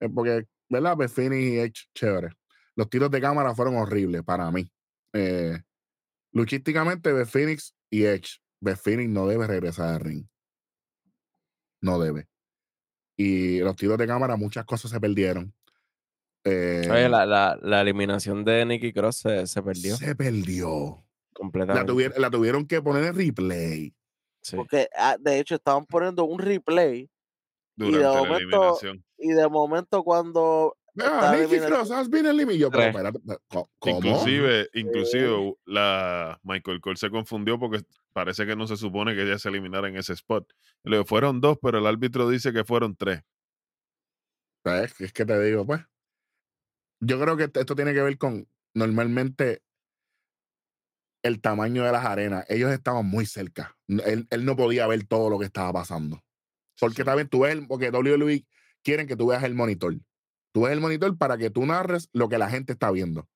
eh, porque, ¿verdad? Pues Phoenix y Edge, chévere. Los tiros de cámara fueron horribles para mí. Luchísticamente, Beth Phoenix y Edge. Beth Phoenix no debe regresar al ring. No debe. Y los tiros de cámara, muchas cosas se perdieron. Oye, la, la, la eliminación de Nicky Cross se, se perdió Se perdió. La, completamente. tuvieron- la tuvieron que poner en replay. Sí. Porque ah, de hecho estaban poniendo un replay Durante de la momento- eliminación. y de momento cuando Ah, está Nikki eliminación- Cross has been eliminated. Yo, pero Tres. espérate, pero, ¿co- ¿cómo? Inclusive, inclusive la Michael Cole se confundió porque parece que no se supone que ella se eliminara en ese spot. Y le digo, fueron dos, pero el árbitro dice que fueron tres. Es, que- es que te digo, pues. Yo creo que esto tiene que ver con normalmente el tamaño de las arenas. Ellos estaban muy cerca. Él, él no podía ver todo lo que estaba pasando. Porque Sí. también tú ves, el- porque WWE quieren que tú veas el monitor. Tú ves el monitor para que tú narres lo que la gente está viendo.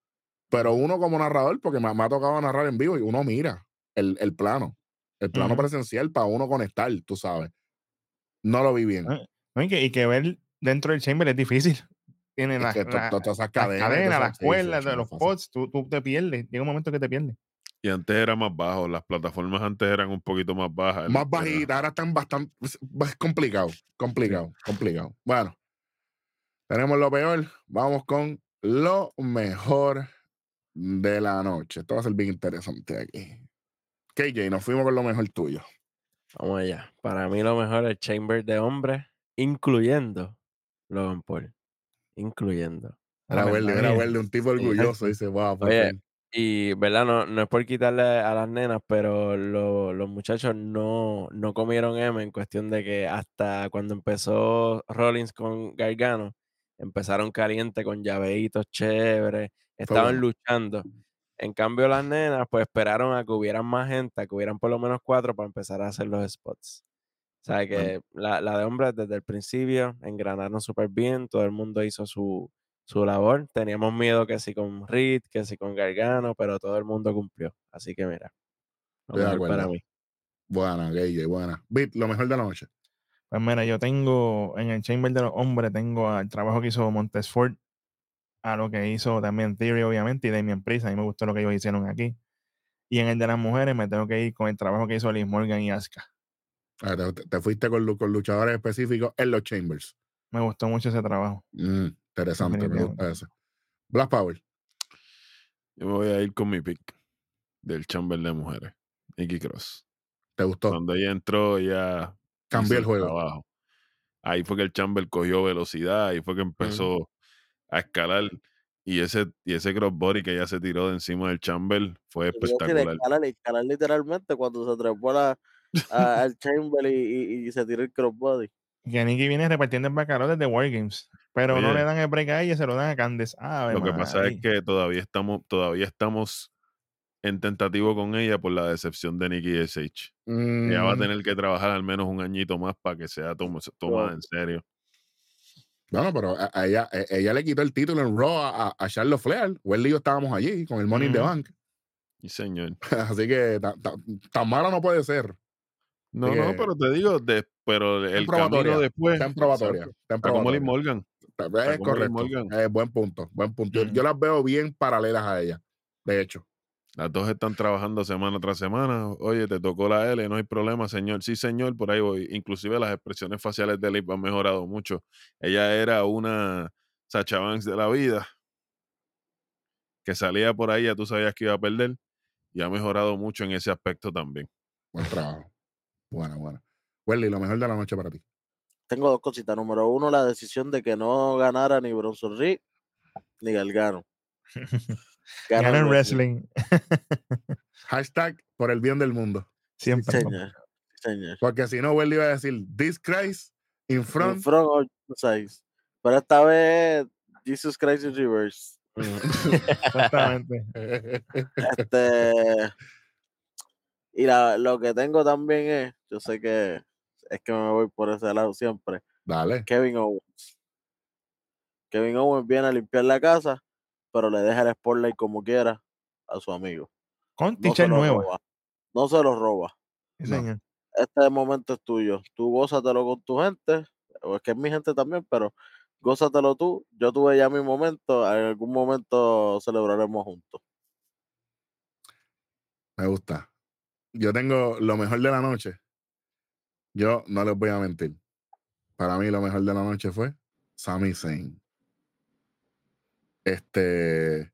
Pero uno como narrador, porque me, me ha tocado narrar en vivo y uno mira el, el plano, el plano presencial para uno conectar, tú sabes. No lo vi bien. No, y, que, y que ver dentro del chamber es difícil. Tiene Es la, que to- la- to- todas esas las cadenas. las cuerdas, los pods, tú, tú te pierdes. Llega un momento que te pierdes. Y antes era más bajo. Las plataformas antes eran un poquito más bajas. Más bajitas, ahora están bastante complicado, complicado, complicado. Bueno, tenemos lo peor, vamos con lo mejor de la noche. Esto va a ser bien interesante aquí. KJ, nos fuimos con lo mejor tuyo. Vamos allá. Para mí lo mejor es Chamber de hombres, incluyendo Logan Paul. Incluyendo. Era Ave verle, era verle, un tipo orgulloso, dice, wow, Oye, fin". Y, ¿verdad? No, no es por quitarle a las nenas, pero lo- los muchachos no, no comieron M en cuestión de que hasta cuando empezó Rollins con Gargano, empezaron caliente con llaveitos chéveres, estaban bueno. luchando. En cambio, las nenas, pues esperaron a que hubieran más gente, a que hubieran por lo menos cuatro para empezar a hacer los spots. O sea que la, la de hombres desde el principio engranaron súper bien, todo el mundo hizo su, su labor. Teníamos miedo que si con Reed, que si con Gargano, pero todo el mundo cumplió. Así que mira, lo de mejor para acuerdo. mí. Buena, KJ, buena. Beat, lo mejor de la noche. Pues mira, yo tengo en el chamber de los hombres, tengo al trabajo que hizo Montesford, a lo que hizo también Theory, obviamente, y Damian Priest. A mí me gustó lo que ellos hicieron aquí. Y en el de las mujeres me tengo que ir con el trabajo que hizo Liz Morgan y Asuka. Ah, te, te- te fuiste con luchadores específicos en los Chambers. Me gustó mucho ese trabajo. Mm, interesante, me gusta eso. Black Power. Yo me voy a ir con mi pick del Chamber de Mujeres, Nikki Cross. ¿Te gustó? Cuando ella entró, ella Cambió el juego. trabajo. Ahí fue que el Chamber cogió velocidad, ahí fue que empezó a escalar. Y ese, y ese crossbody que ella se tiró de encima del chamber fue espectacular. escalar, escalar literalmente cuando se trepó la- a- al chamber y, y- y se tiró el crossbody. Que Nikki viene repartiendo el bacalao desde Wargames. Pero no le dan el break a ella, se lo dan a Candes. Lo que pasa es que todavía estamos, todavía estamos en tentativo con ella por la decepción de Nikki SH. Ella va a Mm, tener que trabajar al menos un añito más para que sea tom- tomada en serio. Bueno, pero a, a ella, a- ella le quitó el título en Raw a, a- Charlotte Flair. Welly y yo estábamos allí con el Money in the. Bank. Y señor. Así que ta- ta- tan malo no puede ser. No, no, pero te digo, de- pero el probatoria, camino después. Está en probatoria. Está en Está como Liz probatoria. Morgan. Es como Liz correcto. Eh, buen punto. Buen punto. Yo- las veo bien paralelas a ella. De hecho. Las dos están trabajando semana tras semana. Oye, te tocó la L, no hay problema, señor. Sí, señor, por ahí voy. Inclusive las expresiones faciales de Liv han mejorado mucho. Ella era una Sacha Banks de la vida. Que salía por ahí, ya tú sabías que iba a perder. Y ha mejorado mucho en ese aspecto también. Buen trabajo. Buena, buena. Welly, lo mejor de la noche para ti. Tengo dos cositas. Número uno, la decisión de que no ganara ni Bronson Reed ni Galgano. Gana Gana el en wrestling. Hashtag por el bien del mundo. Sí, Siempre. señor. Sí, señor. Porque si no, Welly iba a decir, this Christ in In front. front of size. Pero esta vez, Jesus Christ in reverse. Exactamente. Este, y la- lo que tengo también es, yo sé que es que me voy por ese lado siempre, Dale. Kevin Owens. Kevin Owens viene a limpiar la casa, pero le deja el spotlight como quiera a su amigo. Con No teacher roba. No se lo roba. Sí, No. Este momento es tuyo. Tú gózatelo con tu gente, o es que es mi gente también, pero gózatelo tú. Yo tuve ya mi momento, en algún momento celebraremos juntos. Me gusta. Yo tengo lo mejor de la noche. Yo no les voy a mentir. Para mí lo mejor de la noche fue Sami Zayn. Este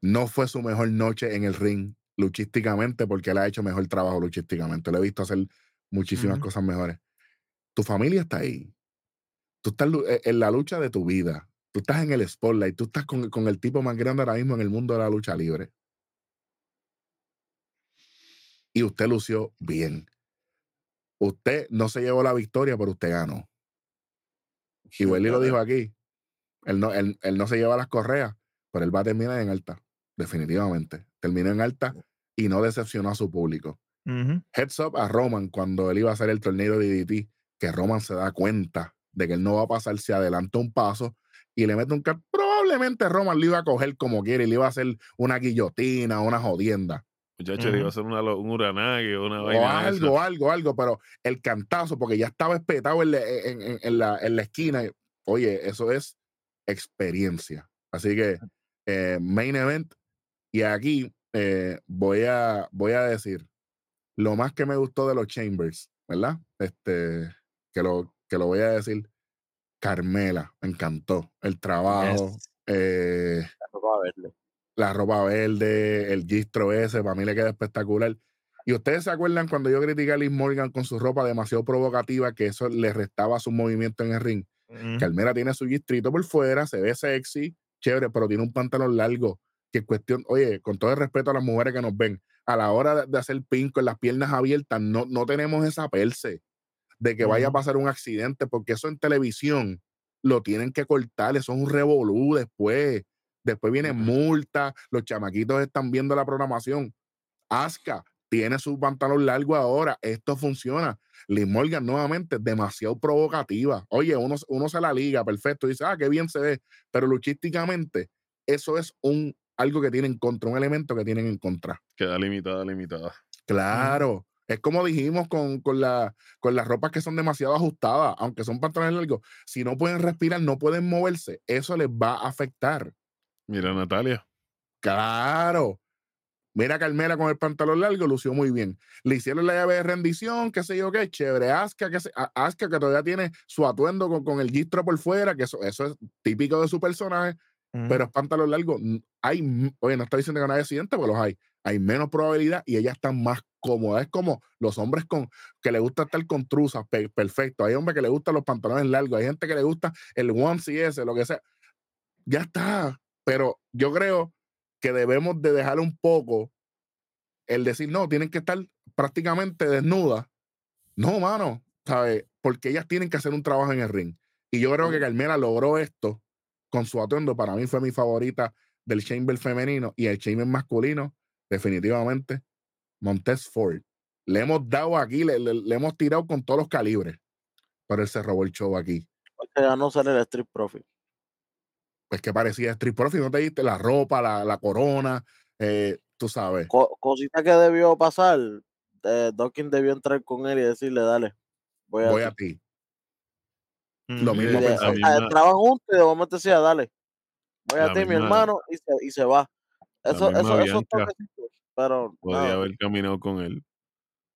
no fue su mejor noche en el ring luchísticamente porque él ha hecho mejor trabajo luchísticamente. Lo he visto hacer muchísimas cosas mejores. Tu familia está ahí. Tú estás eh, en la lucha de tu vida. Tú estás en el spotlight. Tú estás con, con el tipo más grande ahora mismo en el mundo de la lucha libre y usted lució bien. Usted no se llevó la victoria, pero usted ganó. Y Welly lo dijo aquí. Él no, él, él no se lleva las correas, pero él va a terminar en alta. Definitivamente. Terminó en alta y no decepcionó a su público. Heads up a Roman cuando él iba a hacer el torneo de DDT, que Roman se da cuenta de que él no va a pasar, se adelanta un paso y le mete un car. Probablemente Roman lo iba a coger como quiere y le iba a hacer una guillotina, una jodienda. Muchacho, le iba a hacer una, un uranage o una o vaina de algo, esa. algo, algo, pero el cantazo, porque ya estaba espetado en, la- en- en- en la, en la esquina. Oye, eso es experiencia. Así que eh, main event. Y aquí eh, voy, a, voy a decir lo más que me gustó de los Chambers, ¿verdad? Este, que lo, que lo voy a decir. Carmela, me encantó el trabajo. Yes. eh. La ropa verde, el gistro ese, para mí le queda espectacular. Y ustedes se acuerdan cuando yo critiqué a Liz Morgan con su ropa demasiado provocativa, que eso le restaba su movimiento en el ring. Calmera tiene su gistrito por fuera, se ve sexy, chévere, pero tiene un pantalón largo. Que es cuestión, oye, con todo el respeto a las mujeres que nos ven, a la hora de, hacer pin con las piernas abiertas, no, no tenemos esa perse de que vaya a pasar un accidente, porque eso en televisión lo tienen que cortar, eso es un revolú después. Después viene Ujú. multa, los chamaquitos están viendo la programación. Aska tiene su pantalón largo ahora, esto funciona. Liz Morgan nuevamente demasiado provocativa. Oye, uno, uno se la liga, perfecto, dice, ah, qué bien se ve, pero luchísticamente eso es un algo que tienen en contra, un elemento que tienen en contra. Queda limitada, limitada. Claro. Es como dijimos con, con, la, con las ropas que son demasiado ajustadas, aunque son pantalones largos. Si no pueden respirar, no pueden moverse, eso les va a afectar. Mira, Natalia. Claro. Mira Carmela con el pantalón largo, lució muy bien. Le hicieron la llave de rendición, qué sé yo qué, chévere. Aska que, se- que todavía tiene su atuendo con, con el gistro por fuera, que eso, eso es típico de su personaje, pero es pantalón largo. Hay, oye, no estoy diciendo que no hay accidentes, porque los hay. Hay menos probabilidad y ella está más cómoda. Es como los hombres con que le gusta estar con truzas, pe- perfecto. Hay hombres que le gustan los pantalones largos, hay gente que le gusta el onesie ese, lo que sea. ya está. Pero yo creo que debemos de dejar un poco el decir, no, tienen que estar prácticamente desnudas. No, mano, ¿sabes? Porque ellas tienen que hacer un trabajo en el ring. Y yo creo que Carmela logró esto con su atuendo. Para mí fue mi favorita del chamber femenino y el chamber masculino, definitivamente, Montez Ford. Le hemos dado aquí, le, le- le hemos tirado con todos los calibres. Pero él se robó el show aquí. Porque ya no sale el Street Profit. Pues que parecía Street Profit, no te diste la ropa, la, la corona, eh, tú sabes. Co- cosita que debió pasar, eh, Dawkins debió entrar con él y decirle, dale, voy a Voy ti". a ti. Ujú. Lo mismo pensé. o sea, misma- entraban juntos y de momento decía, dale, voy a ti, mi hermano, y se, y se va. Eso, eso, toquecitos, pero Podía nada. haber caminado con él.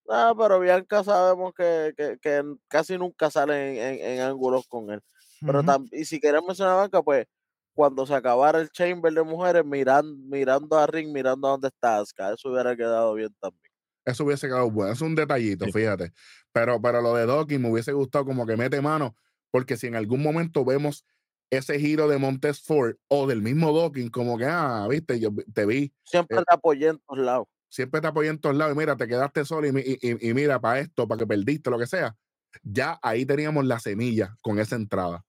Ah, pero Bianca sabemos que, que, que casi nunca sale en, en- en ángulos con él. Pero y si queremos mencionar a Bianca, pues cuando se acabara el chamber de mujeres, miran, mirando a Ring, mirando a dónde está Asuka, eso hubiera quedado bien también. Eso hubiese quedado bueno. Es un detallito, Sí. fíjate. Pero, pero lo de Dawkins me hubiese gustado como que mete mano, porque si en algún momento vemos ese giro de Montez Ford o del mismo Dawkins, como que, ah, viste, yo te vi, Siempre Eh, te apoyé en todos lados. siempre te apoyé en todos lados y mira, te quedaste solo y- y- y mira, para esto, para que perdiste, lo que sea. Ya ahí teníamos la semilla con esa entrada.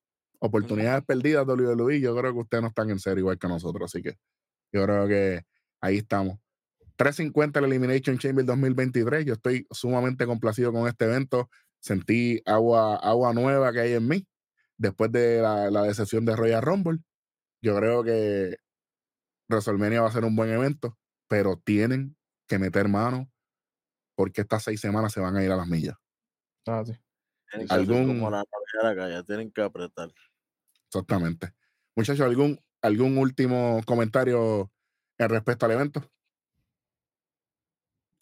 Oportunidades perdidas, WWE. Yo creo que ustedes no están en serio igual que nosotros, así que yo creo que ahí estamos. 350 el Elimination Chamber 2023. Yo estoy sumamente complacido con este evento. Sentí agua, agua nueva que hay en mí después de la, la decepción de Royal Rumble. Yo creo que WrestleMania va a ser un buen evento, pero tienen que meter mano porque estas seis semanas se van a ir a las millas. Ah, sí. Tienen que hacer algún- como la navajera acá, ya tienen que apretar. Exactamente. Muchachos, ¿algún, algún último comentario en respecto al evento?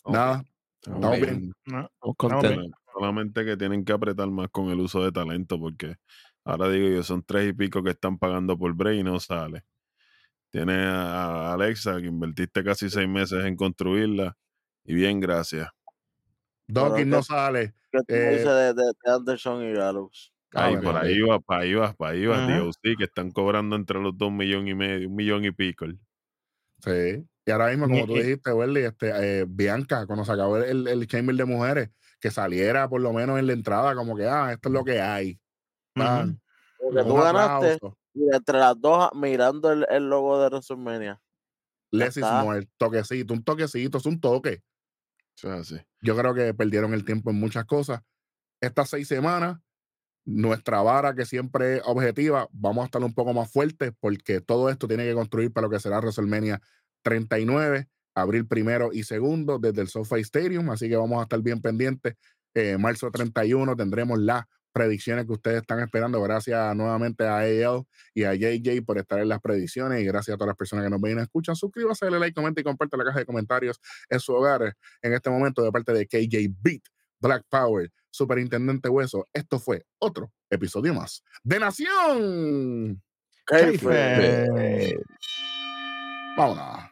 Nada. Estamos bien. bien. No, bien. Solamente que tienen que apretar más con el uso de talento, porque ahora digo yo, son tres y pico que están pagando por Bray y no sale. Tiene a Alexa, que invertiste casi seis meses en construirla, y bien, gracias. Dawkins ¿qué- no sale. ¿Qué Eh, dices de, de- de Anderson y Gallows? Ahí, Ave por ahí va, para ahí va, para ahí va, Ajá. DOC, que están cobrando entre los dos millones y medio, un millón y pico. Sí. Y ahora mismo, como tú dijiste, Welly, este, eh, Bianca, cuando se acabó el, el Chamber de Mujeres, que saliera por lo menos en la entrada, como que, ah, esto es lo que hay. Porque tú ganaste aplauso. y entre las dos ah, mirando el, el logo de WrestleMania. Less is more. Toquecito, un toquecito, es un toque. Así. Yo creo que perdieron el tiempo en muchas cosas. Estas seis semanas, nuestra vara, que siempre es objetiva, vamos a estar un poco más fuertes porque todo esto tiene que construir para lo que será WrestleMania 39, abril primero y segundo, desde el SoFi Stadium. Así que vamos a estar bien pendientes. Eh, marzo 31 tendremos las predicciones que ustedes están esperando. Gracias nuevamente a AL y a JJ por estar en las predicciones y gracias a todas las personas que nos ven y escuchan. Suscríbase, dale like, comenta y comparte la caja de comentarios en su hogar en este momento de parte de KJ Beat, Black Power, Superintendente Hueso. Esto fue otro episodio más de Nación. Kayfabe. Vámonos.